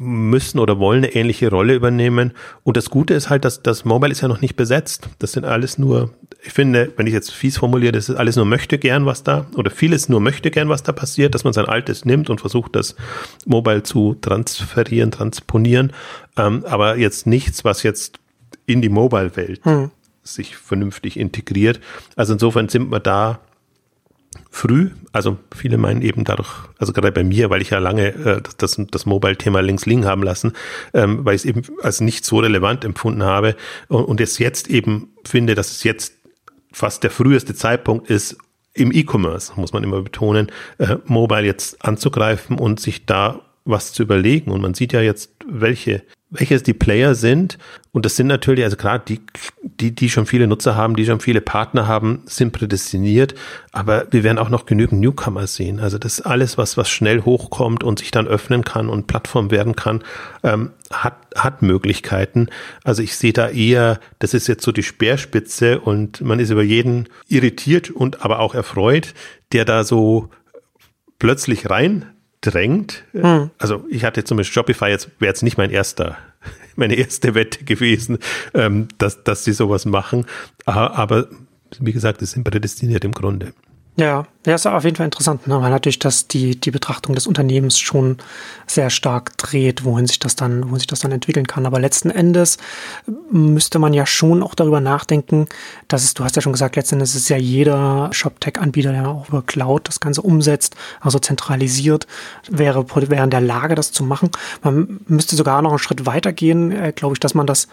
müssen oder wollen eine ähnliche Rolle übernehmen. Und das Gute ist halt, dass das Mobile ist ja noch nicht besetzt. Das sind alles nur, ich finde, wenn ich jetzt fies formuliere, das ist alles nur möchte gern, was da, oder vieles nur möchte gern, was da passiert, dass man sein altes nimmt und versucht, das Mobile zu transferieren, transponieren. Ähm, aber jetzt nichts, was jetzt in die Mobile-Welt hm. sich vernünftig integriert. Also insofern sind wir da früh. Also viele meinen eben dadurch, also gerade bei mir, weil ich ja lange äh, das, das Mobile-Thema links liegen haben lassen, ähm, weil ich es eben als nicht so relevant empfunden habe und, und es jetzt eben finde, dass es jetzt fast der früheste Zeitpunkt ist, im E-Commerce, muss man immer betonen, äh, Mobile jetzt anzugreifen und sich da was zu überlegen. Und man sieht ja jetzt, welche welches die Player sind. Und das sind natürlich, also gerade die, die, die schon viele Nutzer haben, die schon viele Partner haben, sind prädestiniert. Aber wir werden auch noch genügend Newcomer sehen. Also das alles, was, was schnell hochkommt und sich dann öffnen kann und Plattform werden kann, ähm, hat, hat Möglichkeiten. Also ich sehe da eher, das ist jetzt so die Speerspitze und man ist über jeden irritiert und aber auch erfreut, der da so plötzlich rein drängt. Hm. Also ich hatte zum Beispiel Shopify jetzt wäre jetzt nicht mein erster, *laughs* meine erste Wette gewesen, ähm, dass, dass sie sowas machen. Aber wie gesagt, es sind prädestiniert im Grunde. Ja, ja, ist auf jeden Fall interessant, ne? weil natürlich das die, die Betrachtung des Unternehmens schon sehr stark dreht, wohin sich das dann, wohin sich das dann entwickeln kann. Aber letzten Endes müsste man ja schon auch darüber nachdenken, dass es, du hast ja schon gesagt, letzten Endes ist ja jeder ShopTech-Anbieter, der auch über Cloud das Ganze umsetzt, also zentralisiert, wäre, wäre in der Lage, das zu machen. Man müsste sogar noch einen Schritt weitergehen, äh, glaube ich, dass man das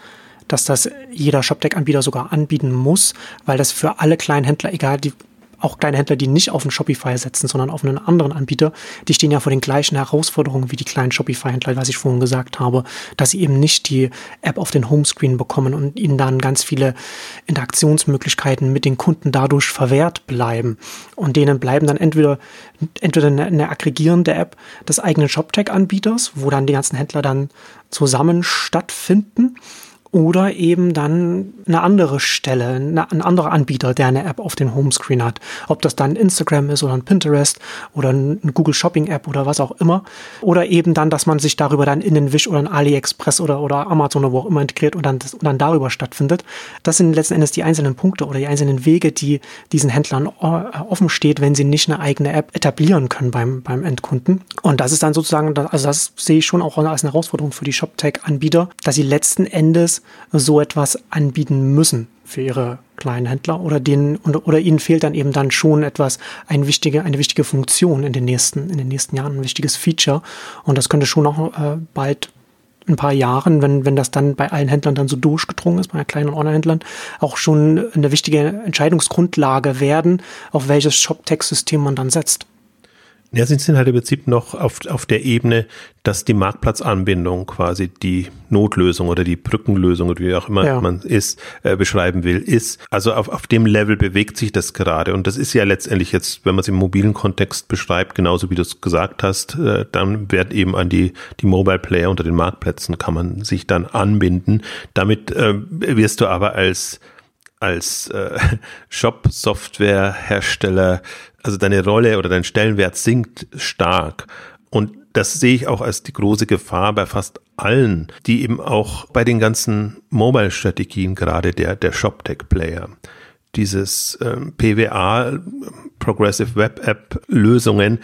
dass das jeder ShopTech-Anbieter sogar anbieten muss, weil das für alle kleinen Händler, egal die auch kleine Händler, die nicht auf einen Shopify setzen, sondern auf einen anderen Anbieter, die stehen ja vor den gleichen Herausforderungen wie die kleinen Shopify-Händler, was ich vorhin gesagt habe, dass sie eben nicht die App auf den Homescreen bekommen und ihnen dann ganz viele Interaktionsmöglichkeiten mit den Kunden dadurch verwehrt bleiben. Und denen bleiben dann entweder, entweder eine, eine aggregierende App des eigenen ShopTech-Anbieters, wo dann die ganzen Händler dann zusammen stattfinden, oder eben dann eine andere Stelle, eine, ein anderer Anbieter, der eine App auf dem Homescreen hat. Ob das dann Instagram ist oder ein Pinterest oder ein Google Shopping App oder was auch immer. Oder eben dann, dass man sich darüber dann in den Wish oder ein AliExpress oder, oder Amazon oder wo auch immer integriert und dann, das, und dann darüber stattfindet. Das sind letzten Endes die einzelnen Punkte oder die einzelnen Wege, die diesen Händlern äh, offen steht, wenn sie nicht eine eigene App etablieren können beim, beim Endkunden. Und das ist dann sozusagen, also das sehe ich schon auch als eine Herausforderung für die ShopTech-Anbieter, dass sie letzten Endes so etwas anbieten müssen für ihre kleinen Händler oder denen oder ihnen fehlt dann eben dann schon etwas ein wichtige eine wichtige Funktion in den nächsten in den nächsten Jahren ein wichtiges Feature und das könnte schon noch äh, bald ein paar Jahren, wenn, wenn das dann bei allen Händlern dann so durchgedrungen ist, bei kleinen Online-Händlern, auch schon eine wichtige Entscheidungsgrundlage werden, auf welches Shop-Tech-System man dann setzt. Ja, sie sind halt im Prinzip noch auf, auf der Ebene, dass die Marktplatzanbindung quasi die Notlösung oder die Brückenlösung oder wie auch immer ja. man ist, äh, beschreiben will, ist. Also auf, auf dem Level bewegt sich das gerade. Und das ist ja letztendlich jetzt, wenn man es im mobilen Kontext beschreibt, genauso wie du es gesagt hast, äh, dann wird eben an die, die Mobile Player unter den Marktplätzen kann man sich dann anbinden. Damit äh, wirst du aber als als äh, *laughs* Shop-Software-Hersteller also deine Rolle oder dein Stellenwert sinkt stark. Und das sehe ich auch als die große Gefahr bei fast allen, die eben auch bei den ganzen Mobile-Strategien, gerade der, der ShopTech-Player, dieses ähm, PWA, Progressive Web App Lösungen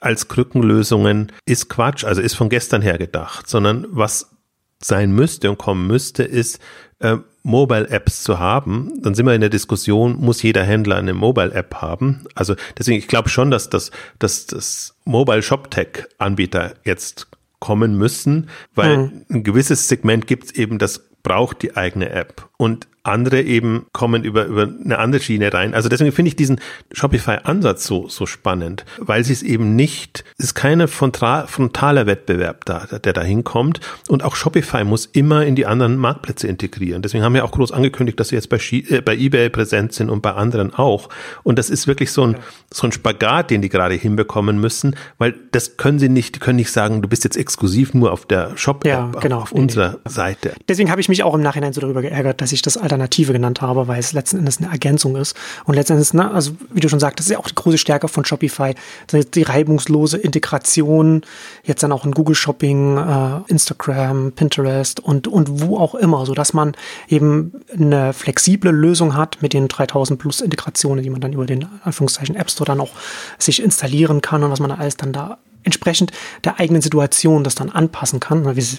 als Krückenlösungen ist Quatsch, also ist von gestern her gedacht, sondern was sein müsste und kommen müsste, ist äh, Mobile-Apps zu haben, dann sind wir in der Diskussion, muss jeder Händler eine Mobile-App haben? Also deswegen, ich glaube schon, dass das, dass das Mobile Shop Tech Anbieter jetzt kommen müssen, weil mhm. ein gewisses Segment gibt es eben, das braucht die eigene App. Und andere eben kommen über, über eine andere Schiene rein. Also deswegen finde ich diesen Shopify-Ansatz so, so spannend, weil sie es eben nicht, es ist keine frontaler Wettbewerb da, der da hinkommt. Und auch Shopify muss immer in die anderen Marktplätze integrieren. Deswegen haben wir auch groß angekündigt, dass sie jetzt bei, äh, bei eBay präsent sind und bei anderen auch. Und das ist wirklich so ein, so ein Spagat, den die gerade hinbekommen müssen, weil das können sie nicht, die können nicht sagen, du bist jetzt exklusiv nur auf der Shop-App, ja, genau, auf, auf unserer Seite. Deswegen habe ich mich auch im Nachhinein so darüber geärgert, dass ich das Alter Alternative genannt habe, weil es letzten Endes eine Ergänzung ist. Und letzten Endes, ne, also wie du schon sagst, das ist ja auch die große Stärke von Shopify, die reibungslose Integration, jetzt dann auch in Google Shopping, äh, Instagram, Pinterest und, und wo auch immer, so dass man eben eine flexible Lösung hat mit den 3000 plus Integrationen, die man dann über den Anführungszeichen App Store dann auch sich installieren kann und was man da alles dann da entsprechend der eigenen Situation das dann anpassen kann, wie sie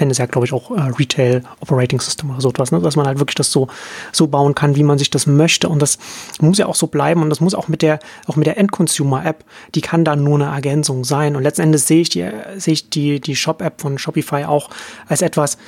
nennen es ja, glaube ich, auch äh, Retail Operating System oder so etwas, ne? dass man halt wirklich das so, so bauen kann, wie man sich das möchte. Und das muss ja auch so bleiben und das muss auch mit der, auch mit der End-Consumer-App, die kann dann nur eine Ergänzung sein. Und letzten Endes sehe ich die, sehe ich die, die Shop-App von Shopify auch als etwas,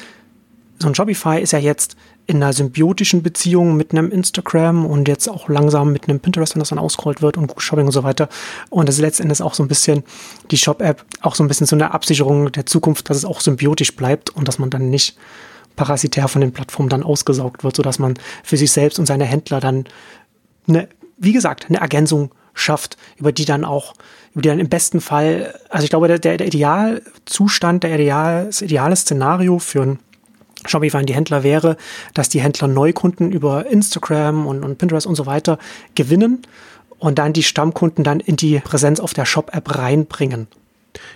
so ein Shopify ist ja jetzt in einer symbiotischen Beziehung mit einem Instagram und jetzt auch langsam mit einem Pinterest, wenn das dann ausgerollt wird und Google Shopping und so weiter. Und das ist letztendlich auch so ein bisschen die Shop-App, auch so ein bisschen so eine Absicherung der Zukunft, dass es auch symbiotisch bleibt und dass man dann nicht parasitär von den Plattformen dann ausgesaugt wird, sodass man für sich selbst und seine Händler dann eine, wie gesagt, eine Ergänzung schafft, über die dann auch, über die dann im besten Fall, also ich glaube, der, der Idealzustand, der Ideal, das ideale Szenario für ein Shopify an die Händler wäre, dass die Händler Neukunden über Instagram und, und Pinterest und so weiter gewinnen und dann die Stammkunden dann in die Präsenz auf der Shop-App reinbringen.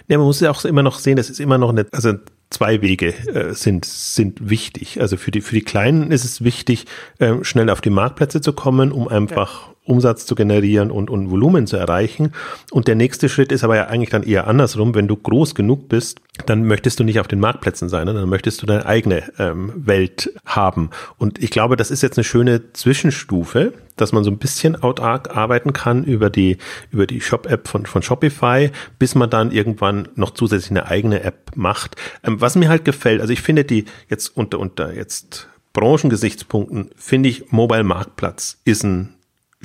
Ja, man muss ja auch immer noch sehen, das ist immer noch eine, also zwei Wege äh, sind, sind wichtig. Also für die, für die Kleinen ist es wichtig, äh, schnell auf die Marktplätze zu kommen, um einfach Umsatz zu generieren und, und Volumen zu erreichen. Und der nächste Schritt ist aber ja eigentlich dann eher andersrum. Wenn du groß genug bist, dann möchtest du nicht auf den Marktplätzen sein, dann möchtest du deine eigene ähm, Welt haben. Und ich glaube, das ist jetzt eine schöne Zwischenstufe, dass man so ein bisschen autark arbeiten kann über die, über die Shop-App von, von Shopify, bis man dann irgendwann noch zusätzlich eine eigene App macht. Ähm, was mir halt gefällt, also ich finde die jetzt unter, unter jetzt Branchengesichtspunkten, finde ich Mobile Marktplatz ist ein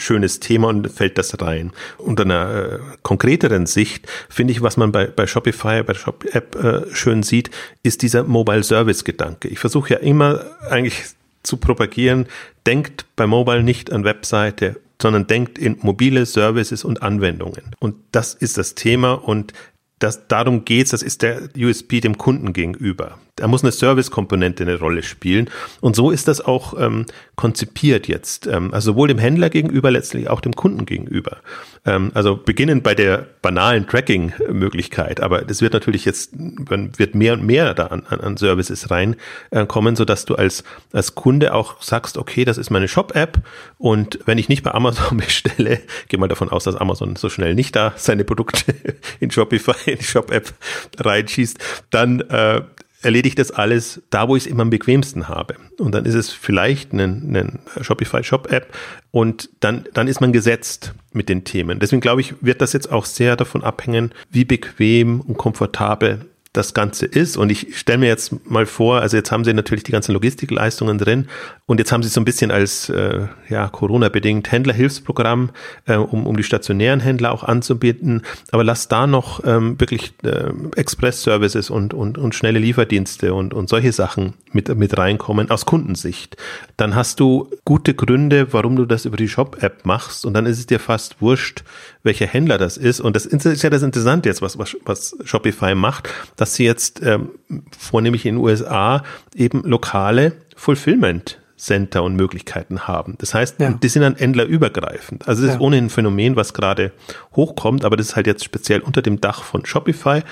schönes Thema und fällt das rein. Unter einer äh, konkreteren Sicht finde ich, was man bei, bei Shopify, bei der Shop-App äh, schön sieht, ist dieser Mobile Service-Gedanke. Ich versuche ja immer eigentlich zu propagieren, denkt bei Mobile nicht an Webseite, sondern denkt in mobile Services und Anwendungen. Und das ist das Thema und das, darum geht's, das ist der USP dem Kunden gegenüber. Da muss eine Service-Komponente eine Rolle spielen. Und so ist das auch ähm, konzipiert jetzt. Ähm, also sowohl dem Händler gegenüber, letztlich auch dem Kunden gegenüber. Ähm, also beginnend bei der banalen Tracking-Möglichkeit, aber das wird natürlich jetzt, wird mehr und mehr da an, an Services reinkommen, äh, sodass du als, als Kunde auch sagst, okay, das ist meine Shop-App und wenn ich nicht bei Amazon *laughs* bestelle, gehe mal davon aus, dass Amazon so schnell nicht da seine Produkte *laughs* in Shopify, in die Shop-App reinschießt, dann äh, erledigt das alles da, wo ich es immer am bequemsten habe. Und dann ist es vielleicht eine, eine Shopify Shop App und dann, dann ist man gesetzt mit den Themen. Deswegen glaube ich, wird das jetzt auch sehr davon abhängen, wie bequem und komfortabel das Ganze ist. Und ich stelle mir jetzt mal vor, also jetzt haben sie natürlich die ganzen Logistikleistungen drin und jetzt haben sie so ein bisschen als äh, ja, Corona-bedingt Händlerhilfsprogramm, äh, um, um die stationären Händler auch anzubieten. Aber lass da noch ähm, wirklich äh, Express-Services und, und, und schnelle Lieferdienste und, und solche Sachen mit, mit reinkommen aus Kundensicht. Dann hast du gute Gründe, warum du das über die Shop-App machst und dann ist es dir fast wurscht, welcher Händler das ist. Und das ist ja das Interessante jetzt, was, was, was Shopify macht dass sie jetzt ähm, vornehmlich in den USA eben lokale Fulfillment Center und Möglichkeiten haben. Das heißt, ja. die sind dann händlerübergreifend. Also das ja. ist ohnehin ein Phänomen, was gerade hochkommt, aber das ist halt jetzt speziell unter dem Dach von Shopify.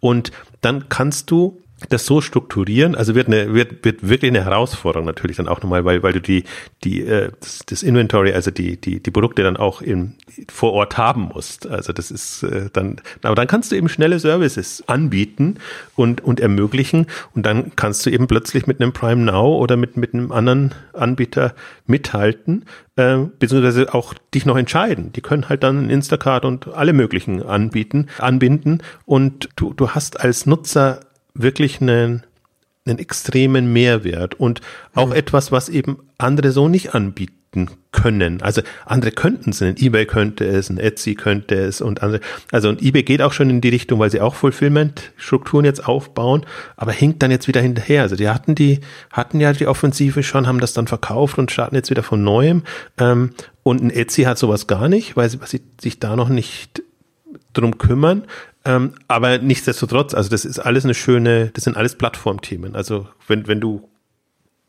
Und dann kannst du das so strukturieren, also wird eine, wird, wird wirklich eine Herausforderung natürlich dann auch nochmal, weil, weil du die, die, äh, das, das Inventory, also die, die, die Produkte dann auch im, vor Ort haben musst. Also das ist äh, dann, aber dann kannst du eben schnelle Services anbieten und, und ermöglichen und dann kannst du eben plötzlich mit einem Prime Now oder mit, mit einem anderen Anbieter mithalten, äh, beziehungsweise auch dich noch entscheiden. Die können halt dann Instacart und alle möglichen anbieten, anbinden und du, du hast als Nutzer wirklich einen, einen extremen Mehrwert und auch mhm. etwas, was eben andere so nicht anbieten können. Also andere könnten es, ein eBay könnte es, ein Etsy könnte es und andere. Also und eBay geht auch schon in die Richtung, weil sie auch Fulfillment-Strukturen jetzt aufbauen, aber hinkt dann jetzt wieder hinterher. Also die hatten die, hatten ja die Offensive schon, haben das dann verkauft und starten jetzt wieder von neuem. Ähm, und ein Etsy hat sowas gar nicht, weil sie, weil sie sich da noch nicht drum kümmern. Ähm, aber nichtsdestotrotz, also das ist alles eine schöne, das sind alles Plattformthemen. Also wenn, wenn du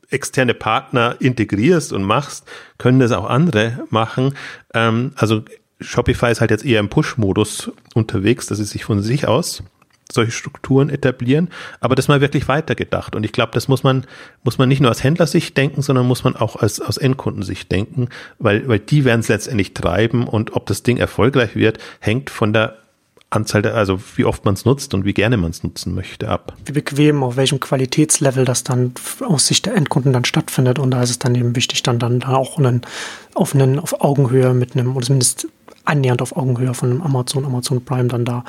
externe Partner integrierst und machst, können das auch andere machen. Ähm, also Shopify ist halt jetzt eher im Push-Modus unterwegs, dass sie sich von sich aus solche Strukturen etablieren, aber das mal wirklich weitergedacht. Und ich glaube, das muss man, muss man nicht nur aus Händlersicht denken, sondern muss man auch als, aus Endkundensicht denken, weil, weil die werden es letztendlich treiben und ob das Ding erfolgreich wird, hängt von der Anzahl der, also wie oft man es nutzt und wie gerne man es nutzen möchte, ab. Wie bequem, auf welchem Qualitätslevel das dann aus Sicht der Endkunden dann stattfindet. Und da ist es dann eben wichtig, dann, dann auch einen, auf, einen, auf Augenhöhe mit einem, oder zumindest annähernd auf Augenhöhe von Amazon, Amazon Prime dann da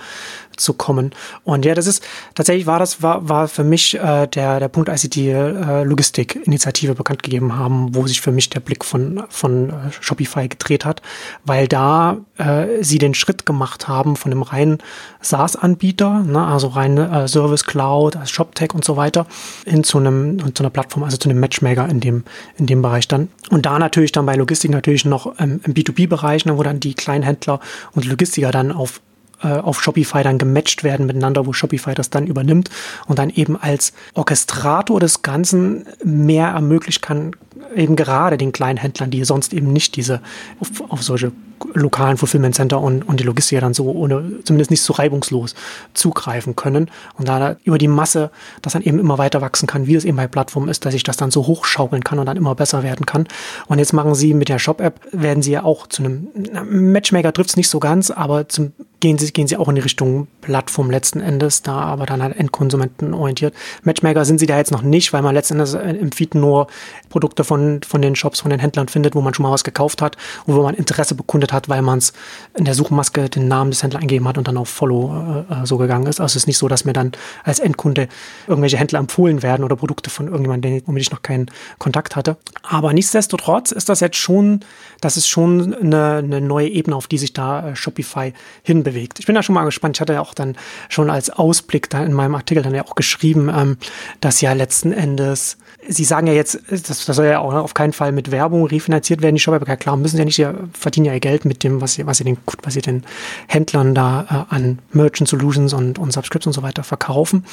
zu kommen. Und ja, das ist tatsächlich war das war war für mich äh, der der Punkt, als sie die äh, Logistik-Initiative bekannt gegeben haben, wo sich für mich der Blick von von äh, Shopify gedreht hat, weil da äh, sie den Schritt gemacht haben von einem reinen SaaS-Anbieter, ne, also rein äh, Service Cloud, als ShopTech und so weiter, hin zu einem zu einer Plattform, also zu einem Matchmaker in dem in dem Bereich dann. Und da natürlich dann bei Logistik natürlich noch ähm, im B2B-Bereich, ne, wo dann die Kleinhändler und Logistiker dann auf äh, auf Shopify dann gematcht werden miteinander, wo Shopify das dann übernimmt und dann eben als Orchestrator des Ganzen mehr ermöglichen kann, eben gerade den kleinen Händlern, die sonst eben nicht diese auf, auf solche lokalen Fulfillment Center und, und die Logistiker dann so ohne, zumindest nicht so reibungslos zugreifen können und da über die Masse das dann eben immer weiter wachsen kann, wie es eben bei Plattformen ist, dass ich das dann so hochschaukeln kann und dann immer besser werden kann. Und jetzt machen sie mit der Shop-App, werden sie ja auch zu einem, Matchmaker trifft es nicht so ganz, aber zum, gehen sie, gehen sie auch in die Richtung Plattform letzten Endes, da aber dann halt Endkonsumenten orientiert. Matchmaker sind sie da jetzt noch nicht, weil man letzten Endes im Feed nur Produkte von, von den Shops, von den Händlern findet, wo man schon mal was gekauft hat wo man Interesse bekundet hat, weil man es in der Suchmaske den Namen des Händlers eingegeben hat und dann auf Follow äh, so gegangen ist. Also es ist nicht so, dass mir dann als Endkunde irgendwelche Händler empfohlen werden oder Produkte von irgendjemandem, womit ich noch keinen Kontakt hatte. Aber nichtsdestotrotz ist das jetzt schon, das ist schon eine, eine neue Ebene, auf die sich da äh, Shopify hinbewegt. Ich bin da schon mal gespannt. Ich hatte ja auch dann schon als Ausblick da in meinem Artikel dann ja auch geschrieben, ähm, dass ja letzten Endes Sie sagen ja jetzt, das, das soll ja auch auf keinen Fall mit Werbung refinanziert werden. Die Shopify, klar, müssen sie ja nicht, sie verdienen ja ihr Geld mit dem, was sie, was sie den, was sie den Händlern da äh, an Merchant Solutions und, und Subscripts und so weiter verkaufen.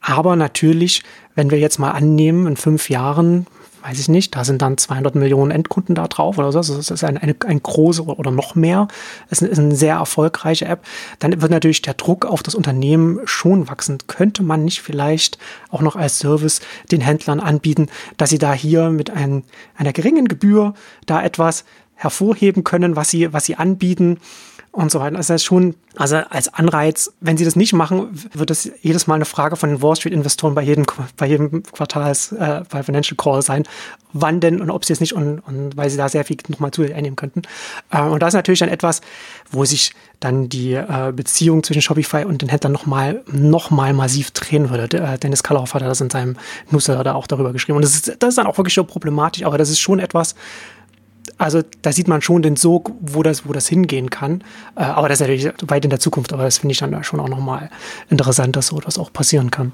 Aber natürlich, wenn wir jetzt mal annehmen, in fünf Jahren, weiß ich nicht, da sind dann 200 Millionen Endkunden da drauf oder so. Also das ist ein, eine, ein große oder noch mehr. Es ist eine sehr erfolgreiche App. Dann wird natürlich der Druck auf das Unternehmen schon wachsen. Könnte man nicht vielleicht auch noch als Service den Händlern anbieten, dass sie da hier mit ein, einer geringen Gebühr da etwas hervorheben können, was sie, was sie anbieten und so weiter. Das heißt schon, also als Anreiz, wenn sie das nicht machen, wird es jedes Mal eine Frage von den Wall Street Investoren bei jedem, bei jedem Quartals, äh, bei Financial Call sein, wann denn und ob sie es nicht und, und weil sie da sehr viel nochmal zu einnehmen könnten. Äh, und das ist natürlich dann etwas, wo sich dann die äh, Beziehung zwischen Shopify und den Händlern nochmal, noch mal massiv drehen würde. Äh, Dennis Kallauf hat das in seinem Newsletter auch darüber geschrieben. Und das ist, das ist dann auch wirklich schon problematisch, aber das ist schon etwas, also da sieht man schon den Sog, wo das, wo das hingehen kann. Äh, aber das ist natürlich weit in der Zukunft, aber das finde ich dann schon auch nochmal interessant, dass so etwas auch passieren kann.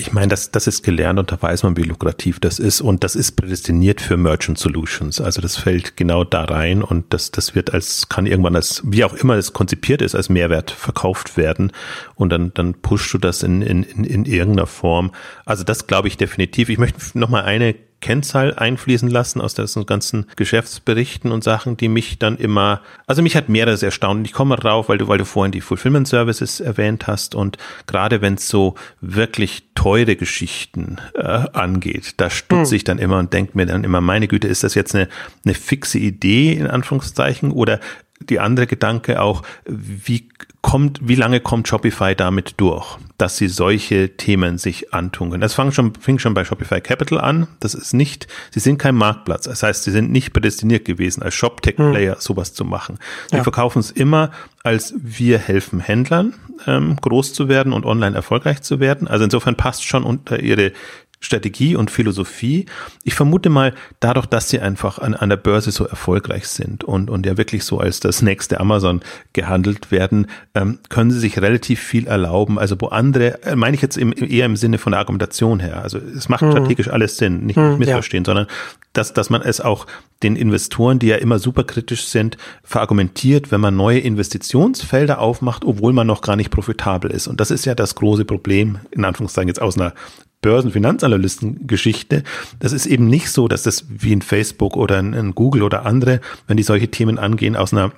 Ich meine, das, das ist gelernt und da weiß man, wie lukrativ das ist und das ist prädestiniert für Merchant Solutions. Also das fällt genau da rein und das, das wird als, kann irgendwann als, wie auch immer es konzipiert ist, als Mehrwert verkauft werden und dann, dann pushst du das in, in, in, in irgendeiner Form. Also das glaube ich definitiv. Ich möchte nochmal eine Kennzahl einfließen lassen aus diesen ganzen Geschäftsberichten und Sachen, die mich dann immer, also mich hat mehreres erstaunt. Ich komme drauf, weil du, weil du vorhin die Fulfillment Services erwähnt hast und gerade wenn es so wirklich teure Geschichten äh, angeht, da stutze hm. ich dann immer und denke mir dann immer, meine Güte, ist das jetzt eine, eine fixe Idee in Anführungszeichen oder die andere Gedanke auch, wie kommt, wie lange kommt Shopify damit durch, dass sie solche Themen sich antun können? Das fing schon, fing schon bei Shopify Capital an. Das ist nicht, sie sind kein Marktplatz. Das heißt, sie sind nicht prädestiniert gewesen, als Shop-Tech-Player hm. sowas zu machen. Die ja. verkaufen es immer als wir helfen Händlern, ähm, groß zu werden und online erfolgreich zu werden. Also insofern passt schon unter ihre Strategie und Philosophie. Ich vermute mal, dadurch, dass sie einfach an, an der Börse so erfolgreich sind und, und ja wirklich so als das nächste Amazon gehandelt werden, ähm, können sie sich relativ viel erlauben. Also wo andere, äh, meine ich jetzt im, eher im Sinne von der Argumentation her. Also es macht mhm. strategisch alles Sinn, nicht, mhm, missverstehen, ja. sondern dass, dass man es auch den Investoren, die ja immer super kritisch sind, verargumentiert, wenn man neue Investitionsfelder aufmacht, obwohl man noch gar nicht profitabel ist. Und das ist ja das große Problem, in Anführungszeichen jetzt aus einer Börsenfinanzanalysten-Geschichte. Das ist eben nicht so, dass das wie in Facebook oder in, Google oder andere, wenn die solche Themen angehen, aus einer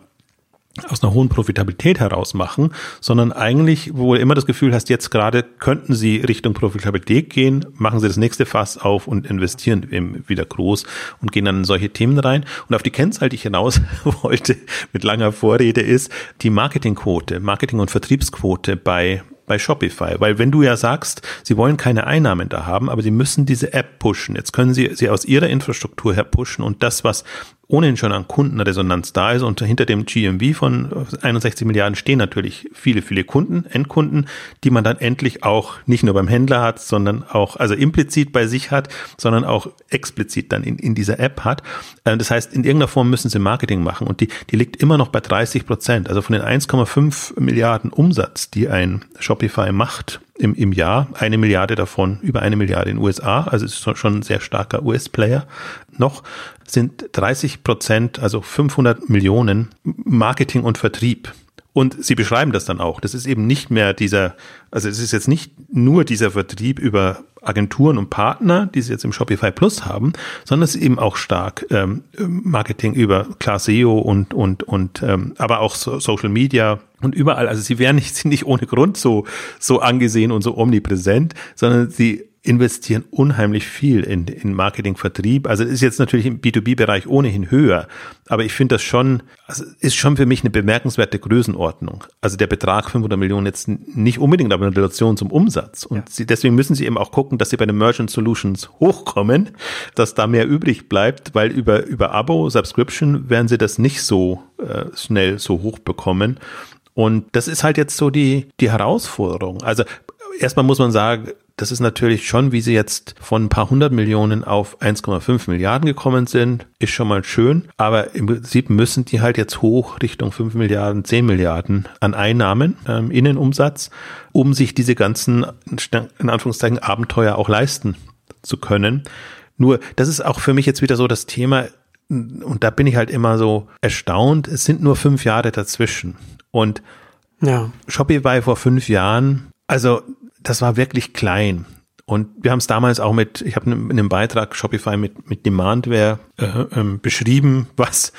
aus einer hohen Profitabilität heraus machen, sondern eigentlich, wo du immer das Gefühl hast, jetzt gerade könnten sie Richtung Profitabilität gehen, machen sie das nächste Fass auf und investieren eben wieder groß und gehen dann in solche Themen rein. Und auf die Kennzahl, die ich hinaus *laughs* wollte mit langer Vorrede, ist die Marketingquote, Marketing- und Vertriebsquote bei bei Shopify. Weil wenn du ja sagst, sie wollen keine Einnahmen da haben, aber sie müssen diese App pushen. Jetzt können sie sie aus ihrer Infrastruktur her pushen und das, was ohnehin schon an Kundenresonanz da ist und hinter dem GMV von 61 Milliarden stehen natürlich viele, viele Kunden, Endkunden, die man dann endlich auch nicht nur beim Händler hat, sondern auch, also implizit bei sich hat, sondern auch explizit dann in, in dieser App hat. Äh, das heißt, in irgendeiner Form müssen sie Marketing machen und die, die liegt immer noch bei 30 Prozent. Also von den 1,5 Milliarden Umsatz, die ein Shopify macht im, im Jahr, eine Milliarde davon, über eine Milliarde in den USA, also es ist schon ein sehr starker US-Player noch, sind 30 Prozent, also 500 Millionen Marketing und Vertrieb. Und sie beschreiben das dann auch. Das ist eben nicht mehr dieser, also es ist jetzt nicht nur dieser Vertrieb über Agenturen und Partner, die sie jetzt im Shopify Plus haben, sondern es ist eben auch stark ähm, Marketing über klar und und und ähm, aber auch so Social Media und überall. Also sie werden nicht, sind *laughs* nicht ohne Grund so so angesehen und so omnipräsent, sondern sie investieren unheimlich viel in, in Marketing, Vertrieb. Also ist jetzt natürlich im B2B-Bereich ohnehin höher, aber ich finde das schon, also ist schon für mich eine bemerkenswerte Größenordnung. Also der Betrag 500 Millionen jetzt nicht unbedingt, aber in Relation zum Umsatz. Und ja. sie, deswegen müssen sie eben auch gucken, dass sie bei den Merchant Solutions hochkommen, dass da mehr übrig bleibt, weil über, über Abo, Subscription werden sie das nicht so äh, schnell so hoch bekommen. Und das ist halt jetzt so die, die Herausforderung. Also erstmal muss man sagen, das ist natürlich schon, wie sie jetzt von ein paar hundert Millionen auf 1,5 Milliarden gekommen sind, ist schon mal schön. Aber im Prinzip müssen die halt jetzt hoch Richtung 5 Milliarden, 10 Milliarden an Einnahmen, ähm, Innenumsatz, um sich diese ganzen, in Anführungszeichen, Abenteuer auch leisten zu können. Nur, das ist auch für mich jetzt wieder so das Thema, und da bin ich halt immer so erstaunt, es sind nur fünf Jahre dazwischen. Und ja. Shopify vor fünf Jahren, also das war wirklich klein. Und wir haben es damals auch mit, ich habe in einem Beitrag Shopify mit, mit Demandware äh, ähm, beschrieben, *laughs* was,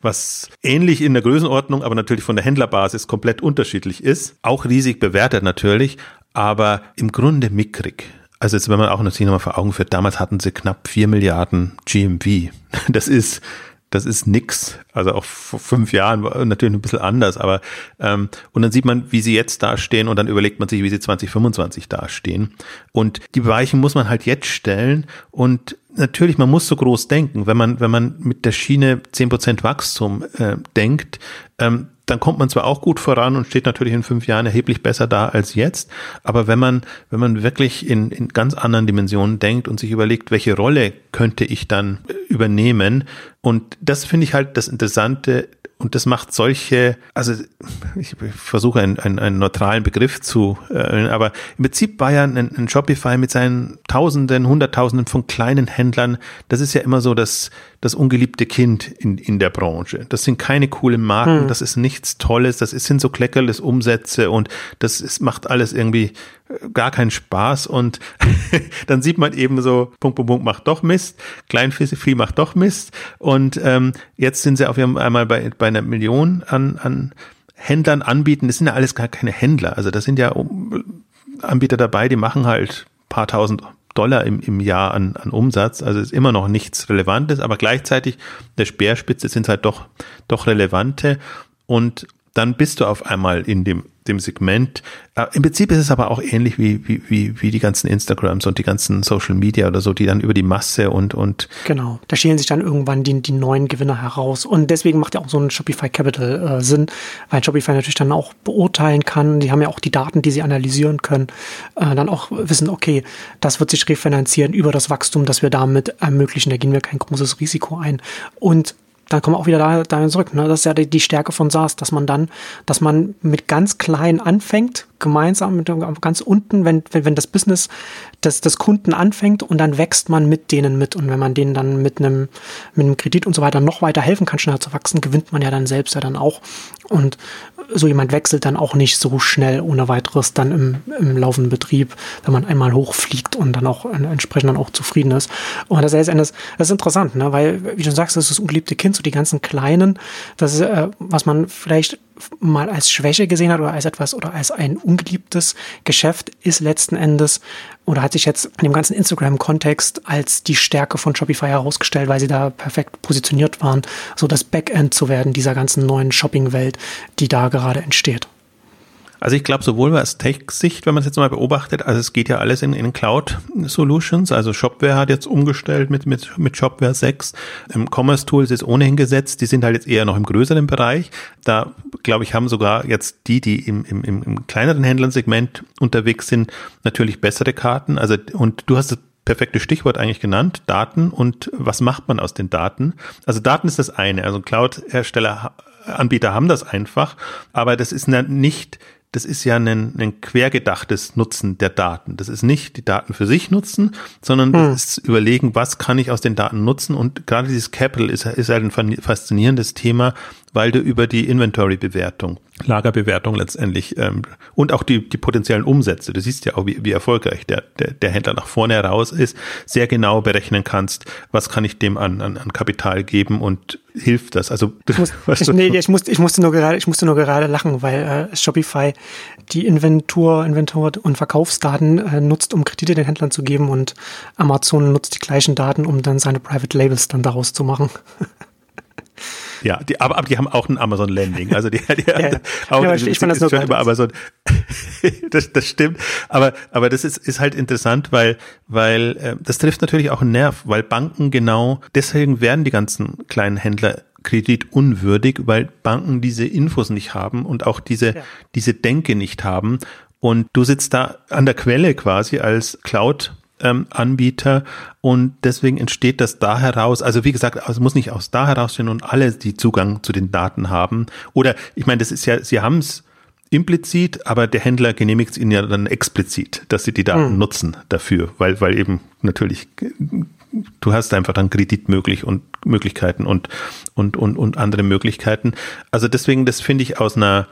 was ähnlich in der Größenordnung, aber natürlich von der Händlerbasis komplett unterschiedlich ist. Auch riesig bewertet natürlich, aber im Grunde mickrig. Also jetzt, wenn man auch natürlich nochmal vor Augen führt, damals hatten sie knapp vier Milliarden GMV. *laughs* Das ist das ist nix. Also auch vor fünf Jahren war natürlich ein bisschen anders, aber ähm, und dann sieht man, wie sie jetzt dastehen und dann überlegt man sich, wie sie 2025 dastehen. Und die Weichen muss man halt jetzt stellen und natürlich, man muss so groß denken. Wenn man, wenn man mit der Schiene zehn Prozent Wachstum äh, denkt, ähm, dann kommt man zwar auch gut voran und steht natürlich in fünf Jahren erheblich besser da als jetzt, aber wenn man, wenn man wirklich in, in ganz anderen Dimensionen denkt und sich überlegt, welche Rolle könnte ich dann übernehmen, und das finde ich halt das Interessante und das macht solche, also ich versuche einen, einen, einen neutralen Begriff zu, äh, aber im Prinzip war ja ein, ein Shopify mit seinen Tausenden, Hunderttausenden von kleinen Händlern, das ist ja immer so das, das ungeliebte Kind in, in der Branche. Das sind keine coolen Marken, hm. das ist nichts Tolles, das ist, sind so kleckerles Umsätze und das ist, macht alles irgendwie gar keinen Spaß und *laughs* dann sieht man eben so, Punkt, Punkt, Punkt macht doch Mist, Kleinvieh macht doch Mist und ähm, jetzt sind sie auf einmal bei, bei einer Million an, an Händlern anbieten. Das sind ja alles gar keine Händler, also das sind ja Anbieter dabei, die machen halt paar tausend Dollar im, im Jahr an, an Umsatz. Also ist immer noch nichts Relevantes, aber gleichzeitig der Speerspitze sind halt doch, doch relevante. Und dann bist du auf einmal in dem, dem Segment. Äh, Im Prinzip ist es aber auch ähnlich wie, wie, wie, wie die ganzen Instagrams und die ganzen Social Media oder so, die dann über die Masse und, und. Genau. Da schälen sich dann irgendwann die, die neuen Gewinner heraus. Und deswegen macht ja auch so ein Shopify Capital äh, Sinn, weil Shopify natürlich dann auch beurteilen kann. Die haben ja auch die Daten, die sie analysieren können, äh, dann auch wissen, okay, das wird sich refinanzieren über das Wachstum, das wir damit ermöglichen. Da gehen wir kein großes Risiko ein. Und dann kommen wir auch wieder da, dahin zurück. Ne? Das ist ja die, die Stärke von SaaS, dass man dann, dass man mit ganz klein anfängt, gemeinsam mit ganz unten, wenn, wenn, wenn das Business des, des Kunden anfängt und dann wächst man mit denen mit. Und wenn man denen dann mit einem, mit einem Kredit und so weiter noch weiter helfen kann, schneller zu wachsen, gewinnt man ja dann selbst ja dann auch. Und so jemand wechselt dann auch nicht so schnell ohne weiteres dann im, im laufenden Betrieb, wenn man einmal hochfliegt und dann auch entsprechend dann auch zufrieden ist. Und das ist, das ist interessant, ne? weil, wie du sagst, das ist das ungeliebte Kind, so die ganzen Kleinen, das ist, äh, was man vielleicht mal als Schwäche gesehen hat oder als etwas oder als ein ungeliebtes Geschäft ist letzten Endes oder hat sich jetzt in dem ganzen Instagram-Kontext als die Stärke von Shopify herausgestellt, weil sie da perfekt positioniert waren, so das Backend zu werden dieser ganzen neuen Shopping-Welt, die da gerade entsteht. Also ich glaube, sowohl aus Tech-Sicht, wenn man es jetzt mal beobachtet, also es geht ja alles in, in Cloud-Solutions. Also Shopware hat jetzt umgestellt mit, mit, mit Shopware 6. Ähm, Commerce Tools ist ohnehin gesetzt. Die sind halt jetzt eher noch im größeren Bereich. Da, glaube ich, haben sogar jetzt die, die im, im, im kleineren Händlersegment unterwegs sind, natürlich bessere Karten. Also, und du hast das perfekte Stichwort eigentlich genannt, Daten und was macht man aus den Daten? Also Daten ist das eine, also Cloud-Hersteller, Anbieter haben das einfach, aber das ist nicht das ist ja ein, ein quergedachtes Nutzen der Daten. Das ist nicht die Daten für sich nutzen, sondern hm. das ist überlegen, was kann ich aus den Daten nutzen. Und gerade dieses Capital ist, ist halt ein faszinierendes Thema, weil du über die Inventory-Bewertung, Lagerbewertung letztendlich ähm, und auch die, die potenziellen Umsätze, du siehst ja auch, wie, wie erfolgreich der, der, der Händler nach vorne heraus ist, sehr genau berechnen kannst, was kann ich dem an, an, an Kapital geben und hilft das? Also *laughs* ich, muss, ich, nee, ich, musste, ich musste nur gerade, ich musste nur gerade lachen, weil äh, Shopify die Inventur, Inventur und Verkaufsdaten äh, nutzt, um Kredite den Händlern zu geben und Amazon nutzt die gleichen Daten, um dann seine Private Labels dann daraus zu machen. *laughs* Ja, die, aber, aber die haben auch ein Amazon Landing. Also die, die *laughs* ja, auch, ja, ich, ich fand das nur über Amazon. *laughs* das, das stimmt. Aber, aber das ist, ist halt interessant, weil, weil äh, das trifft natürlich auch einen Nerv, weil Banken genau deswegen werden die ganzen kleinen Händler kreditunwürdig, weil Banken diese Infos nicht haben und auch diese, ja. diese Denke nicht haben. Und du sitzt da an der Quelle quasi als Cloud ähm, Anbieter und deswegen entsteht das da heraus. Also wie gesagt, es muss nicht aus da herausstehen und alle, die Zugang zu den Daten haben. Oder ich meine, das ist ja, sie haben es implizit, aber der Händler genehmigt es ihnen ja dann explizit, dass sie die Daten mhm. nutzen dafür, weil, weil eben natürlich du hast einfach dann Kredit möglich und Möglichkeiten und, und, und, und andere Möglichkeiten. Also deswegen, das finde ich aus einer,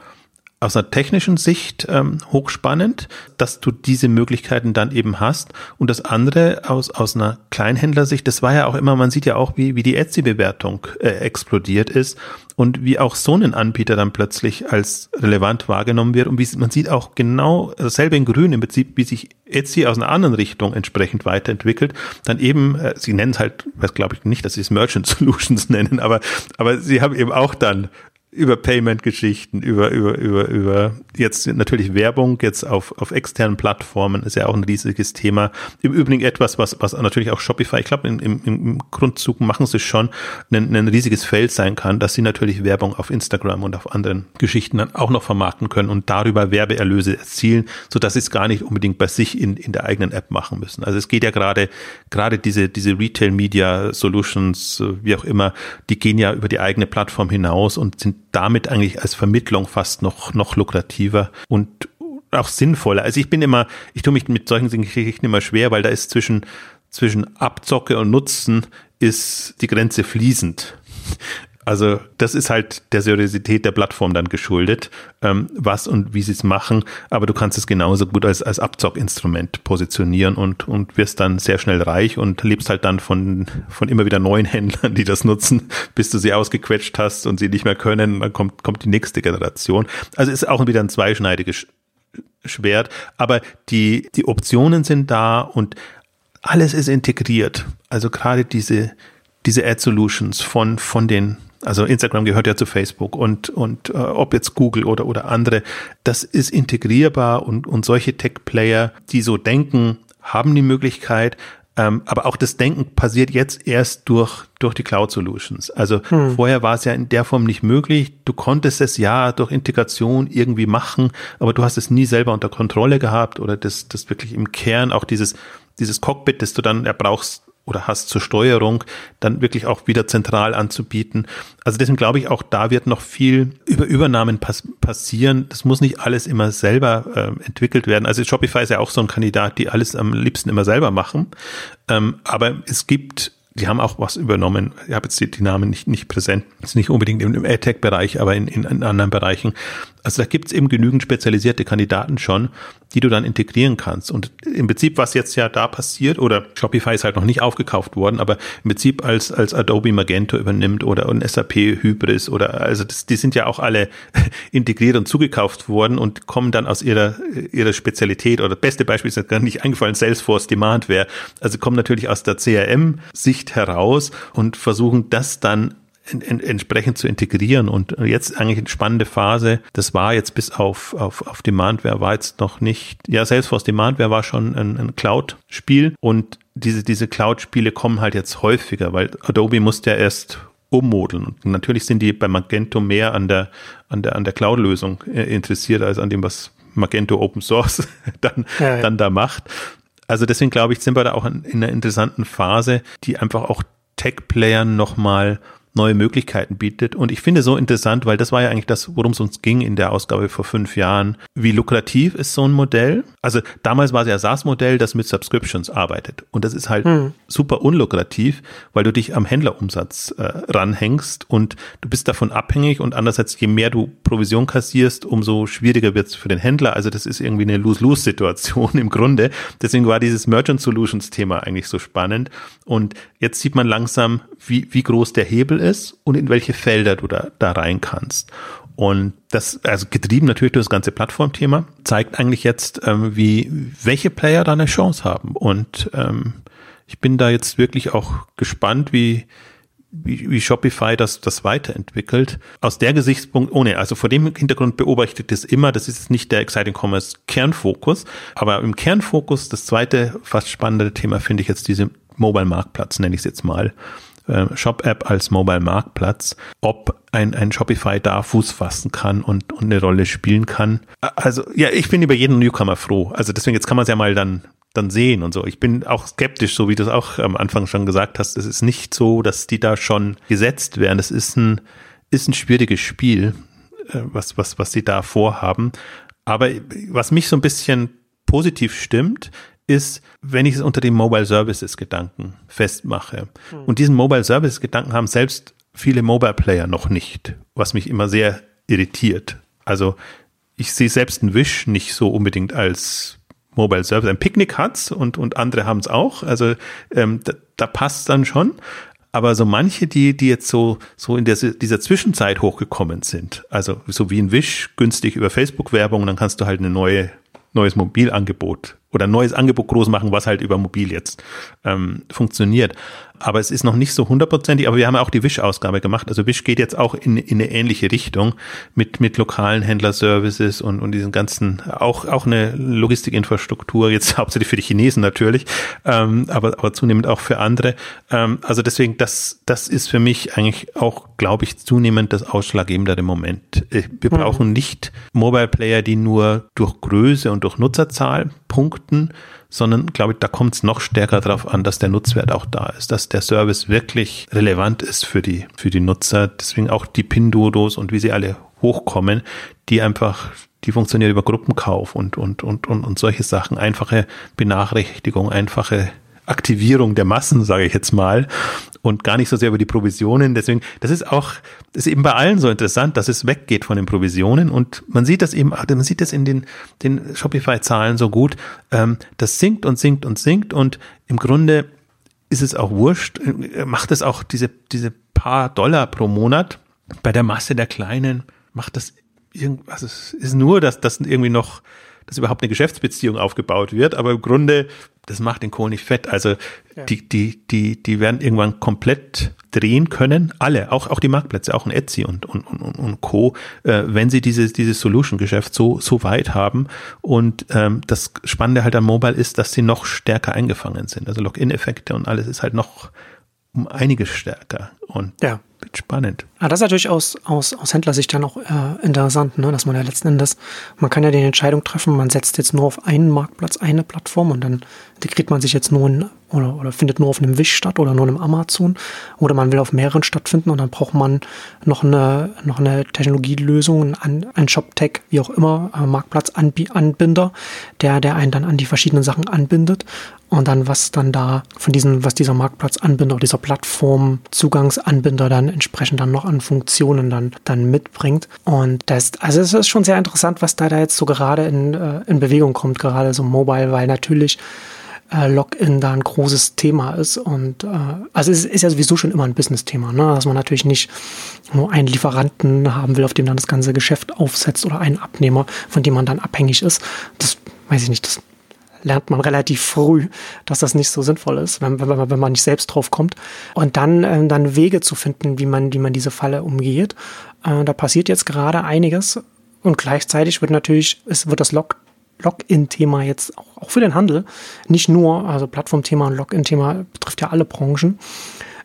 aus einer technischen Sicht ähm, hochspannend, dass du diese Möglichkeiten dann eben hast. Und das andere aus, aus einer Kleinhändlersicht, das war ja auch immer, man sieht ja auch, wie, wie die Etsy-Bewertung äh, explodiert ist und wie auch so ein Anbieter dann plötzlich als relevant wahrgenommen wird. Und wie man sieht auch genau dasselbe in Grün im Prinzip, wie sich Etsy aus einer anderen Richtung entsprechend weiterentwickelt. Dann eben, äh, sie nennen es halt, weiß glaube ich nicht, dass sie es Merchant *laughs* Solutions nennen, aber, aber sie haben eben auch dann über Payment-Geschichten, über, über, über, über jetzt natürlich Werbung jetzt auf, auf externen Plattformen ist ja auch ein riesiges Thema. Im Übrigen etwas, was, was natürlich auch Shopify, ich glaube, im, im, im Grundzug machen sie schon, ein, ein riesiges Feld sein kann, dass sie natürlich Werbung auf Instagram und auf anderen Geschichten dann auch noch vermarkten können und darüber Werbeerlöse erzielen, so dass sie es gar nicht unbedingt bei sich in, in der eigenen App machen müssen. Also es geht ja gerade, gerade diese, diese Retail Media Solutions, wie auch immer, die gehen ja über die eigene Plattform hinaus und sind damit eigentlich als Vermittlung fast noch, noch lukrativer und auch sinnvoller. Also ich bin immer, ich tue mich mit solchen Geschichten immer schwer, weil da ist zwischen, zwischen Abzocke und Nutzen ist die Grenze fließend. Also das ist halt der Seriosität der Plattform dann geschuldet, ähm, was und wie sie es machen. Aber du kannst es genauso gut als, als Abzockinstrument positionieren und, und wirst dann sehr schnell reich und lebst halt dann von, von immer wieder neuen *laughs* Händlern, die das nutzen, bis du sie ausgequetscht hast und sie nicht mehr können. Dann kommt, kommt die nächste Generation. Also ist auch wieder ein zweischneidiges Schwert. Aber die, die Optionen sind da und alles ist integriert. Also gerade diese, diese Ad Solutions von, von den also Instagram gehört ja zu Facebook und, und äh, ob jetzt Google oder, oder andere, das ist integrierbar und, und solche Tech-Player, die so denken, haben die Möglichkeit, ähm, aber auch das Denken passiert jetzt erst durch, durch die Cloud Solutions. Also hm. vorher war es ja in der Form nicht möglich. Du konntest es ja durch Integration irgendwie machen, aber du hast es nie selber unter Kontrolle gehabt oder das, das wirklich im Kern auch dieses, dieses Cockpit, das du dann erbrauchst, oder hast zur Steuerung, dann wirklich auch wieder zentral anzubieten. Also deswegen glaube ich, auch da wird noch viel über Übernahmen pass passieren. Das muss nicht alles immer selber äh, entwickelt werden. Also Shopify ist ja auch so ein Kandidat, die alles am liebsten immer selber machen. Ähm, aber es gibt die haben auch was übernommen. Ich habe jetzt die, die Namen nicht, nicht präsent. Ist nicht unbedingt im, im AdTech-Bereich, aber in, in, in anderen Bereichen. Also da gibt es eben genügend spezialisierte Kandidaten schon, die du dann integrieren kannst. Und im Prinzip, was jetzt ja da passiert, oder Shopify ist halt noch nicht aufgekauft worden, aber im Prinzip als, als Adobe Magento übernimmt oder ein SAP Hybris oder also das, die sind ja auch alle *laughs* integriert und zugekauft worden und kommen dann aus ihrer, ihrer Spezialität oder beste Beispiel ist gar nicht eingefallen, Salesforce Demandware. Also kommen natürlich aus der CRM-Sicht heraus und versuchen das dann entsprechend zu integrieren. Und jetzt eigentlich eine spannende Phase. Das war jetzt bis auf, auf, auf Demandware war jetzt noch nicht, ja, Salesforce Demandware war schon ein, ein Cloud-Spiel und diese, diese Cloud-Spiele kommen halt jetzt häufiger, weil Adobe musste ja erst ummodeln. Und natürlich sind die bei Magento mehr an der, an der, an der Cloud-Lösung äh, interessiert als an dem, was Magento Open Source *laughs* dann, ja, ja. dann da macht. Also deswegen glaube ich, sind wir da auch in, in einer interessanten Phase, die einfach auch Tech-Playern nochmal neue Möglichkeiten bietet. Und ich finde so interessant, weil das war ja eigentlich das, worum es uns ging in der Ausgabe vor fünf Jahren. Wie lukrativ ist so ein Modell? Also damals war es ja SaaS-Modell, das mit Subscriptions arbeitet. Und das ist halt hm. super unlukrativ, weil du dich am Händlerumsatz äh, ranhängst und du bist davon abhängig. Und andererseits, je mehr du Provision kassierst, umso schwieriger wird es für den Händler. Also das ist irgendwie eine Lose-Lose-Situation *laughs* im Grunde. Deswegen war dieses Merchant Solutions-Thema eigentlich so spannend. Und jetzt sieht man langsam, wie, wie groß der Hebel ist und in welche Felder du da, da rein kannst. Und das, also getrieben natürlich durch das ganze Plattformthema, zeigt eigentlich jetzt, ähm, wie, welche Player da eine Chance haben. Und ähm, ich bin da jetzt wirklich auch gespannt, wie, wie, wie Shopify das, das weiterentwickelt. Aus der Gesichtspunkt, ohne, also vor dem Hintergrund beobachtet es immer, das ist nicht der Exciting Commerce Kernfokus, aber im Kernfokus, das zweite fast spannende Thema finde ich jetzt diese Mobile Marktplatz, nenne ich es jetzt mal. Äh, Shop-App als Mobile-Marktplatz, ob ein, ein Shopify da Fuß fassen kann und, und eine Rolle spielen kann. Also ja, ich bin über jeden Newcomer froh. Also deswegen, jetzt kann man es ja mal dann dann sehen und so. Ich bin auch skeptisch, so wie du es auch am Anfang schon gesagt hast. Es ist nicht so, dass die da schon gesetzt werden. Es ist ein, ist ein schwieriges Spiel. äh, was, was, was sie da vorhaben. Aber was mich so ein bisschen positiv stimmt, ist, wenn ich es unter den Mobile Services Gedanken festmache. Mhm. Und diesen Mobile Services Gedanken haben selbst viele Mobile Player noch nicht, was mich immer sehr irritiert. Also ich sehe selbst einen Wish nicht so unbedingt als Mobile Service. Ein Picknick hat's und, und andere haben es auch. Also ähm, da, da passt dann schon. Aber so manche, die, die jetzt so, so in der, dieser Zwischenzeit hochgekommen sind, also so wie ein Wish, günstig über Facebook-Werbung, dann kannst du halt eine neue, neues Mobilangebot oder neues Angebot groß machen, was halt über mobil jetzt ähm, funktioniert. Aber es ist noch nicht so hundertprozentig, aber wir haben auch die Wish-Ausgabe gemacht. Also Wish geht jetzt auch in, in eine ähnliche Richtung mit, mit lokalen Händlerservices und, und diesen ganzen, auch, auch eine Logistikinfrastruktur, jetzt *laughs* hauptsächlich für die Chinesen natürlich, ähm, aber, aber zunehmend auch für andere. Ähm, also deswegen, das, das ist für mich eigentlich auch, glaube ich, zunehmend das ausschlaggebende Moment. Äh, wir mhm. brauchen nicht Mobile Player, die nur durch Größe und durch Nutzerzahl punkten, sondern glaube ich, da kommt es noch stärker darauf an, dass der Nutzwert auch da ist, dass der Service wirklich relevant ist für die, für die Nutzer. Deswegen auch die Pinduodos und wie sie alle hochkommen, die einfach, die funktionieren über Gruppenkauf und, und, und, und, und solche Sachen. Einfache Benachrichtigung, einfache Aktivierung der Massen, sage ich jetzt mal, und gar nicht so sehr über die Provisionen. Deswegen, das ist auch, das ist eben bei allen so interessant, dass es weggeht von den Provisionen und man sieht das eben, man sieht das in den, den Shopify-Zahlen so gut. Ähm, das sinkt und sinkt und sinkt und im Grunde ist es auch wurscht, äh, macht es auch diese, diese paar Dollar pro Monat bei der Masse der Kleinen, macht das irgendwas, es ist nur, dass das irgendwie noch dass überhaupt eine Geschäftsbeziehung aufgebaut wird, aber im Grunde, das macht den Kohl nicht fett. Also ja. die, die, die, die werden irgendwann komplett drehen können, alle, auch, auch die Marktplätze, auch ein Etsy und, und, und, und Co., äh, wenn sie dieses, dieses Solution-Geschäft so, so weit haben. Und ähm, das Spannende halt am Mobile ist, dass sie noch stärker eingefangen sind. Also Login-Effekte und alles ist halt noch um einiges stärker. Und ja. Wird spannend. Ja, das ist natürlich aus, aus, aus Händlersicht dann auch äh, interessant, ne? dass man ja letzten Endes, man kann ja die Entscheidung treffen, man setzt jetzt nur auf einen Marktplatz eine Plattform und dann integriert man sich jetzt nur in, oder, oder findet nur auf einem Wish statt oder nur einem Amazon oder man will auf mehreren stattfinden und dann braucht man noch eine, noch eine Technologielösung, ein, ein Shop-Tech, wie auch immer, äh, Marktplatzanbinder, der, der einen dann an die verschiedenen Sachen anbindet und dann was dann da von diesen, was dieser Marktplatzanbinder oder dieser Plattform Zugangsanbinder dann entsprechend dann noch an Funktionen dann, dann mitbringt. Und das, also es ist schon sehr interessant, was da, da jetzt so gerade in, äh, in Bewegung kommt, gerade so mobile, weil natürlich äh, Login da ein großes Thema ist. Und äh, also es ist ja sowieso schon immer ein Business-Thema, ne? dass man natürlich nicht nur einen Lieferanten haben will, auf dem dann das ganze Geschäft aufsetzt oder einen Abnehmer, von dem man dann abhängig ist. Das weiß ich nicht, das lernt man relativ früh, dass das nicht so sinnvoll ist, wenn, wenn, wenn man nicht selbst drauf kommt. Und dann, äh, dann Wege zu finden, wie man, wie man diese Falle umgeht. Äh, da passiert jetzt gerade einiges und gleichzeitig wird natürlich, es wird das Log Login-Thema jetzt auch, auch für den Handel, nicht nur, also Plattformthema und Login-Thema betrifft ja alle Branchen,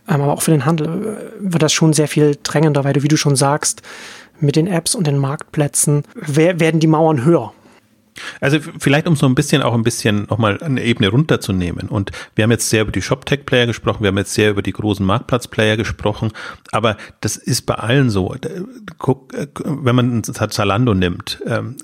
ähm, aber auch für den Handel äh, wird das schon sehr viel drängender, weil du, wie du schon sagst, mit den Apps und den Marktplätzen werden die Mauern höher. Also vielleicht um so ein bisschen auch ein bisschen nochmal eine Ebene runterzunehmen. Und wir haben jetzt sehr über die ShopTech-Player gesprochen, wir haben jetzt sehr über die großen Marktplatz-Player gesprochen, aber das ist bei allen so. Guck, äh, wenn man Zalando nimmt, ähm,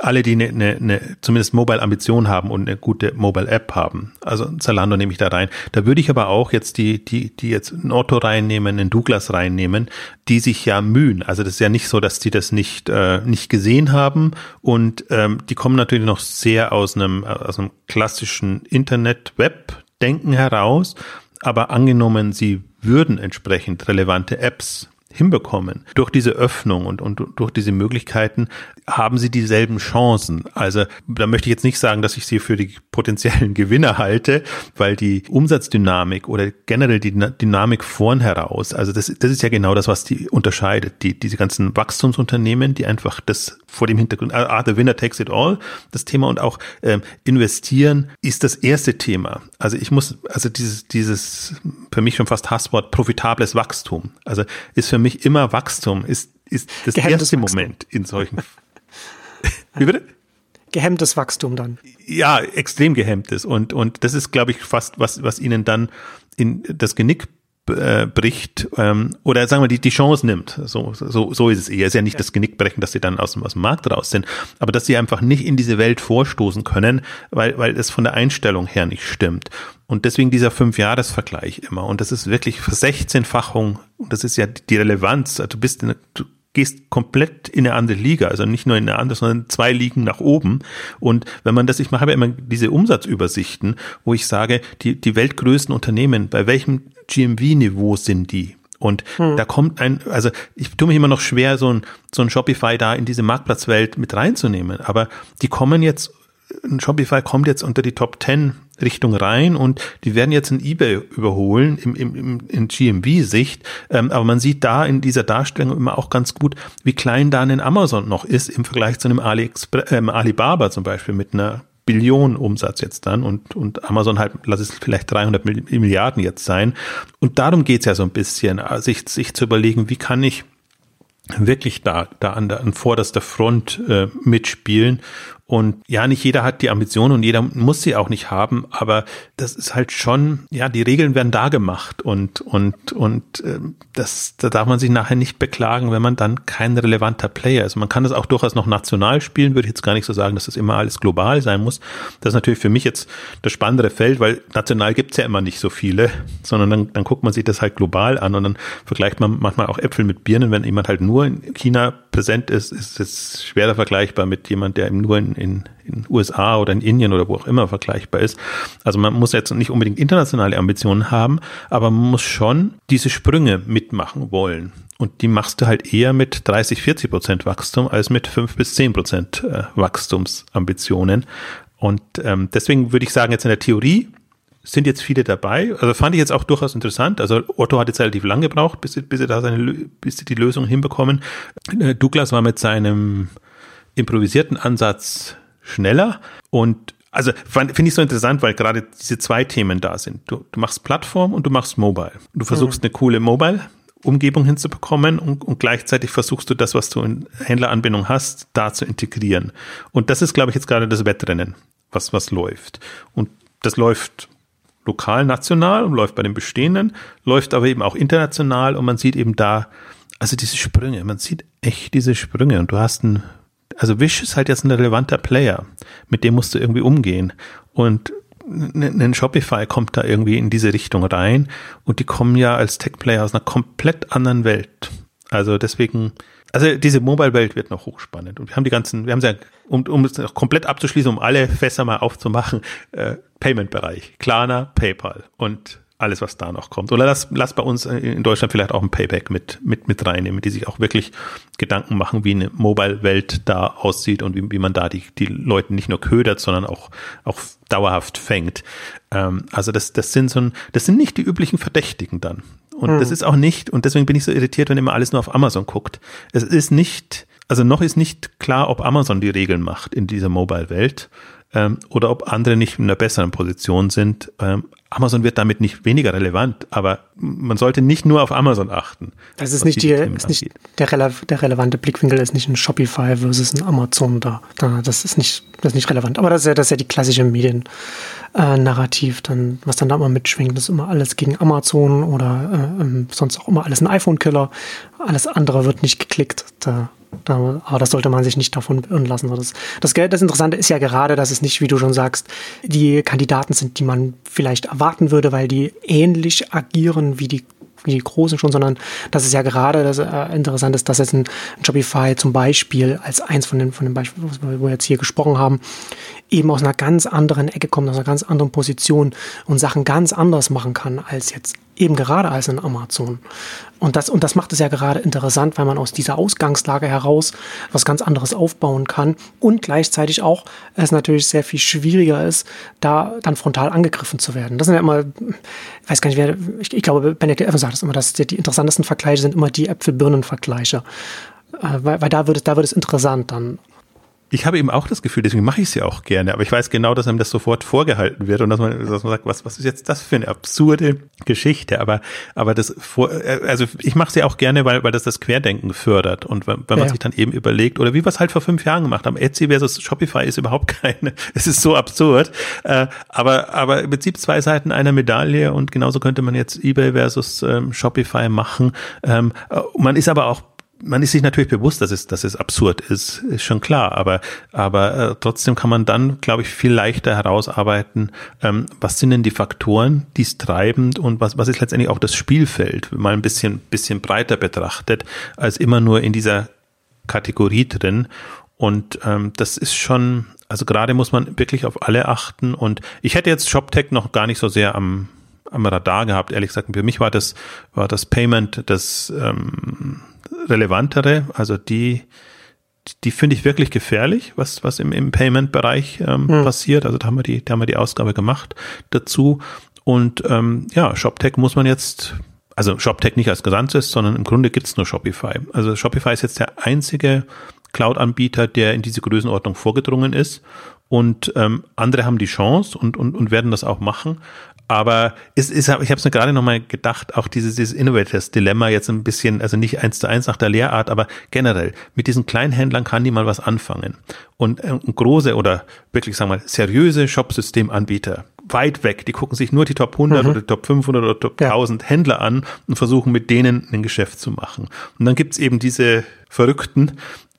alle, die eine, eine, eine zumindest Mobile-Ambition haben und eine gute Mobile-App haben, also Zalando nehme ich da rein, da würde ich aber auch jetzt die, die, die jetzt ein Otto reinnehmen, einen Douglas reinnehmen, die sich ja mühen. Also das ist ja nicht so, dass die das nicht, äh, nicht gesehen haben und ähm, die kommen natürlich noch sehr aus einem, aus einem klassischen Internet-Web-Denken heraus, aber angenommen, sie würden entsprechend relevante Apps hinbekommen. Durch diese Öffnung und, und durch diese Möglichkeiten haben sie dieselben Chancen. Also da möchte ich jetzt nicht sagen, dass ich sie für die potenziellen *laughs* Gewinner halte, weil die Umsatzdynamik oder generell die Dynamik vorn heraus, also das, das ist ja genau das, was die unterscheidet. Die, diese ganzen Wachstumsunternehmen, die einfach das vor dem Hintergrund, ah, ah, the winner takes it all, das Thema und auch ähm, investieren ist das erste Thema. Also ich muss, also dieses, dieses für mich schon fast Hasswort profitables Wachstum. Also ist für mich immer Wachstum, ist, ist das Gehemmtes erste Wachstum. Moment in solchen. *laughs* Wie bitte? Gehemmtes Wachstum dann. Ja, extrem gehemmtes. Und, und das ist, glaube ich, fast was, was ihnen dann in das Genick äh, bricht ähm, oder sagen wir die die Chance nimmt. So so so ist es eher. Es ist ja nicht das Genick brechen, dass sie dann aus dem aus dem Markt raus sind, aber dass sie einfach nicht in diese Welt vorstoßen können, weil weil es von der Einstellung her nicht stimmt. Und deswegen dieser Fünf-Jahres-Vergleich immer. Und das ist wirklich Versechzehnfachung. Und das ist ja die Relevanz. Also du bist, in, du gehst komplett in eine andere Liga, also nicht nur in eine andere, sondern zwei Ligen nach oben. Und wenn man das, ich mache ja immer diese Umsatzübersichten, wo ich sage, die, die weltgrößten Unternehmen, bei welchem GMV-Niveau sind die? Und hm. da kommt ein, also ich tue mich immer noch schwer, so ein, so ein Shopify da in diese Marktplatzwelt mit reinzunehmen. Aber die kommen jetzt, Shopify kommt jetzt unter die Top 10 Richtung rein und die werden jetzt ein eBay überholen im, im, im, in GMV-Sicht. Ähm, aber man sieht da in dieser Darstellung immer auch ganz gut, wie klein da ein Amazon noch ist im Vergleich zu einem AliExpress, äh, Alibaba zum Beispiel mit einer Billion Umsatz jetzt dann und, und Amazon halt, lass es vielleicht 300 Milliarden jetzt sein. Und darum geht's ja so ein bisschen, sich, sich zu überlegen, wie kann ich wirklich da, da an der an vorderster Front äh, mitspielen und ja, nicht jeder hat die Ambition und jeder muss sie auch nicht haben, aber das ist halt schon, ja, die Regeln werden da gemacht und, und, und äh, das, da darf man sich nachher nicht beklagen, wenn man dann kein relevanter Player ist. Man kann das auch durchaus noch national spielen, würde ich jetzt gar nicht so sagen, dass das immer alles global sein muss. Das ist natürlich für mich jetzt das spannendere Feld, weil national gibt's ja immer nicht so viele, *laughs* sondern dann, dann guckt man sich das halt global an und dann vergleicht man manchmal auch Äpfel mit Birnen. Wenn jemand halt nur in China präsent ist, ist es schwerer vergleichbar mit jemand, der nur in in, in USA oder in Indien oder wo auch immer vergleichbar ist. Also man muss jetzt nicht unbedingt internationale Ambitionen haben, aber man muss schon diese Sprünge mitmachen wollen. Und die machst du halt eher mit 30, 40 Prozent Wachstum als mit 5 bis 10 Prozent äh, Wachstumsambitionen. Und ähm, deswegen würde ich sagen, jetzt in der Theorie sind jetzt viele dabei. Also fand ich jetzt auch durchaus interessant. Also Otto hat jetzt relativ lange gebraucht, bis sie, bis sie da seine, bis sie die Lösung hinbekommen. Äh, Douglas war mit seinem improvisierten Ansatz schneller und also finde ich so interessant, weil gerade diese zwei Themen da sind. Du, du machst Plattform und du machst Mobile. Du versuchst mhm. eine coole Mobile Umgebung hinzubekommen und, und gleichzeitig versuchst du das, was du in Händleranbindung hast, da zu integrieren. Und das ist, glaube ich, jetzt gerade das Wettrennen, was, was läuft. Und das läuft lokal, national und läuft bei den bestehenden, läuft aber eben auch international und man sieht eben da, also diese Sprünge, man sieht echt diese Sprünge und du hast ein also Wish ist halt jetzt ein relevanter Player, mit dem musst du irgendwie umgehen. Und ein Shopify kommt da irgendwie in diese Richtung rein und die kommen ja als Tech-Player aus einer komplett anderen Welt. Also deswegen, also diese Mobile-Welt wird noch hochspannend. Und wir haben die ganzen, wir haben ja, um, um es noch komplett abzuschließen, um alle Fässer mal aufzumachen, äh, Payment-Bereich, Klarna, PayPal und alles, was da noch kommt. Oder lass, lass bei uns in Deutschland vielleicht auch ein Payback mit, mit, mit reinnehmen, die sich auch wirklich Gedanken machen, wie eine Mobile-Welt da aussieht und wie, wie man da die, die Leute nicht nur ködert, sondern auch, auch dauerhaft fängt. Ähm, also das, das sind so ein, das sind nicht die üblichen Verdächtigen dann. Und hm. das ist auch nicht, und deswegen bin ich so irritiert, wenn immer alles nur auf Amazon guckt. Es ist nicht, also noch ist nicht klar, ob Amazon die Regeln macht in dieser Mobile-Welt ähm, oder ob andere nicht in einer besseren Position sind. Ähm, Amazon wird damit nicht weniger relevant, aber man sollte nicht nur auf Amazon achten. Das ist nicht, die, ist nicht der, rele der relevante Blickwinkel ist nicht ein Shopify versus ein Amazon da. da. Das ist nicht, das ist nicht relevant. Aber das ist ja, das ist ja die klassische Medien-Narrativ, äh, dann, was dann da immer mitschwingt. Das ist immer alles gegen Amazon oder äh, ähm, sonst auch immer alles ein iPhone-Killer. Alles andere wird nicht geklickt. Da aber das sollte man sich nicht davon irren lassen. Das, das, das Interessante ist ja gerade, dass es nicht, wie du schon sagst, die Kandidaten sind, die man vielleicht erwarten würde, weil die ähnlich agieren wie die die Großen schon, sondern das ist ja gerade das äh, Interessante ist, dass jetzt ein, ein Shopify zum Beispiel als eins von den, von den Beispielen, wo wir jetzt hier gesprochen haben, eben aus einer ganz anderen Ecke kommt, aus einer ganz anderen Position und Sachen ganz anders machen kann als jetzt eben gerade als in Amazon. Und das, und das macht es ja gerade interessant, weil man aus dieser Ausgangslage heraus was ganz anderes aufbauen kann und gleichzeitig auch es natürlich sehr viel schwieriger ist, da dann frontal angegriffen zu werden. Das sind ja immer, ich weiß gar nicht, wer, ich, ich glaube, Benedict Evans sagt es immer, dass die, die interessantesten Vergleiche sind immer die Äpfel-Birnen-Vergleiche. Äh, weil, weil da wird, es, da wird es interessant dann. Ich habe eben auch das Gefühl, deswegen mache ich es ja auch gerne, aber ich weiß genau, dass einem das sofort vorgehalten wird und dass man, dass man sagt, was, was ist jetzt das für eine absurde Geschichte? Aber, aber das vor, also ich mache es ja auch gerne, weil, weil das das Querdenken fördert und wenn, man ja. sich dann eben überlegt, oder wie wir es halt vor fünf Jahren gemacht haben, Etsy versus Shopify ist überhaupt *laughs* keine, es ist so absurd, äh, aber, aber im Prinzip zwei Seiten einer Medaille und genauso könnte man jetzt eBay versus ähm, Shopify machen. Ähm, man ist aber auch man ist sich natürlich bewusst, dass es, dass es absurd ist, ist schon klar, aber, aber äh, trotzdem kann man dann, glaube ich, viel leichter herausarbeiten, ähm, was sind denn die Faktoren, die es treiben und was, was ist letztendlich auch das Spielfeld, mal ein bisschen, bisschen breiter betrachtet, als immer nur in dieser Kategorie drin. Und ähm, das ist schon, also gerade muss man wirklich auf alle achten. Und ich hätte jetzt ShopTech noch gar nicht so sehr am, am Radar gehabt, ehrlich gesagt. Für mich war das, war das Payment das ähm, relevantere, also die, die finde ich wirklich gefährlich, was, was im, im Payment-Bereich ähm, hm. passiert. Also da haben wir die, da haben wir die Ausgabe gemacht dazu. Und ähm, ja, ShopTech muss man jetzt, also ShopTech nicht als Gesamtes, sondern im Grunde gibt's nur Shopify. Also Shopify ist jetzt der einzige Cloud-Anbieter, der in diese Größenordnung vorgedrungen ist. Und ähm, andere haben die Chance und, und, und werden das auch machen. Aber es ist, ich habe es mir gerade nochmal gedacht, auch dieses, dieses Innovators-Dilemma jetzt ein bisschen, also nicht eins zu eins nach der Lehrart, aber generell, mit diesen Kleinhändlern kann die mal was anfangen. Und äh, große oder wirklich, sagen wir mal, seriöse Shopsystemanbieter, weit weg, die gucken sich nur die Top 100 mhm. oder die Top 500 oder Top ja. 1000 Händler an und versuchen mit denen ein Geschäft zu machen. Und dann gibt's eben diese Verrückten,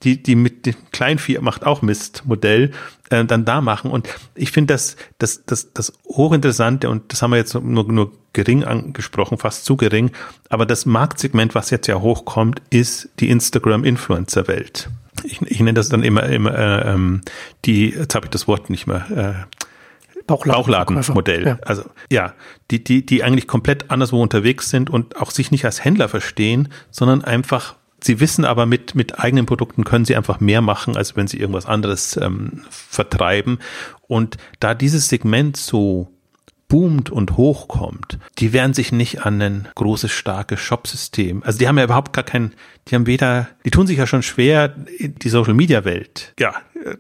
die, die mit dem Kleinvieh macht auch Mist Modell, äh, dann da machen. Und ich finde das, das, das, das hochinteressante, und das haben wir jetzt nur, nur gering angesprochen, fast zu gering, aber das Marktsegment, was jetzt ja hochkommt, ist die Instagram-Influencer-Welt. Ich, ich nenne das dann immer, immer äh, ähm, die, jetzt habe ich das Wort nicht mehr, äh, Bauchladenmodell. Ja. Also ja, die, die, die eigentlich komplett anderswo unterwegs sind und auch sich nicht als Händler verstehen, sondern einfach Sie wissen aber, mit, mit eigenen Produkten können sie einfach mehr machen, als wenn sie irgendwas anderes ähm, vertreiben. Und da dieses Segment so boomt und hochkommt, die werden sich nicht an ein großes, starkes Shopsystem. Also die haben ja überhaupt gar kein, die haben weder, die tun sich ja schon schwer, die Social Media Welt, ja,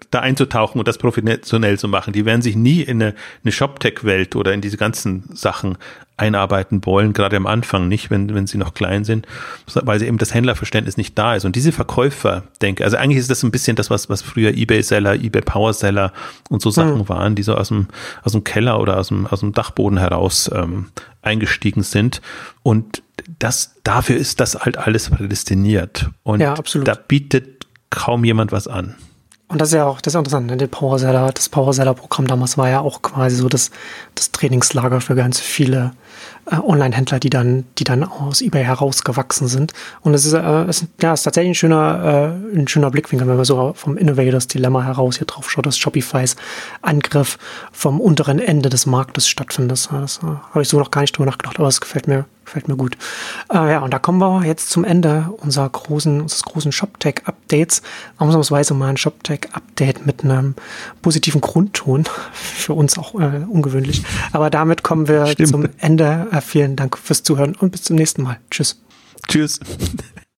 da einzutauchen und das professionell zu machen. Die werden sich nie in eine, eine Shop-Tech-Welt oder in diese ganzen Sachen einarbeiten wollen, gerade am Anfang nicht, wenn, wenn sie noch klein sind, weil sie eben das Händlerverständnis nicht da ist. Und diese Verkäufer, denke, also eigentlich ist das ein bisschen das, was, was früher Ebay-Seller, Ebay-Power-Seller und so Sachen mhm. waren, die so aus dem, aus dem Keller oder aus dem, aus dem Dachboden heraus ähm, eingestiegen sind. Und das, dafür ist das halt alles prädestiniert. Und ja, da bietet kaum jemand was an. Und das ist ja auch, das ist interessant, ne? Der Powerseller, das Powerseller-Programm damals war ja auch quasi so das, das Trainingslager für ganz viele äh, Online-Händler, die dann, die dann aus eBay herausgewachsen sind. Und es ist, äh, ist, ja, ist tatsächlich ein schöner, äh, ein schöner Blickwinkel, wenn man so vom Innovators Dilemma heraus hier drauf schaut, dass Shopifys Angriff vom unteren Ende des Marktes stattfindet. Das äh, habe ich so noch gar nicht drüber nachgedacht, aber es gefällt mir, gefällt mir gut. Äh, ja, und da kommen wir jetzt zum Ende unserer großen, unseres großen ShopTech-Updates. Ausnahmsweise mal ein ShopTech-Update mit einem positiven Grundton. *laughs* Für uns auch äh, ungewöhnlich. Aber damit kommen wir Stimmt. zum Ende. Äh, vielen Dank fürs Zuhören und bis zum nächsten Mal. Tschüss. Tschüss.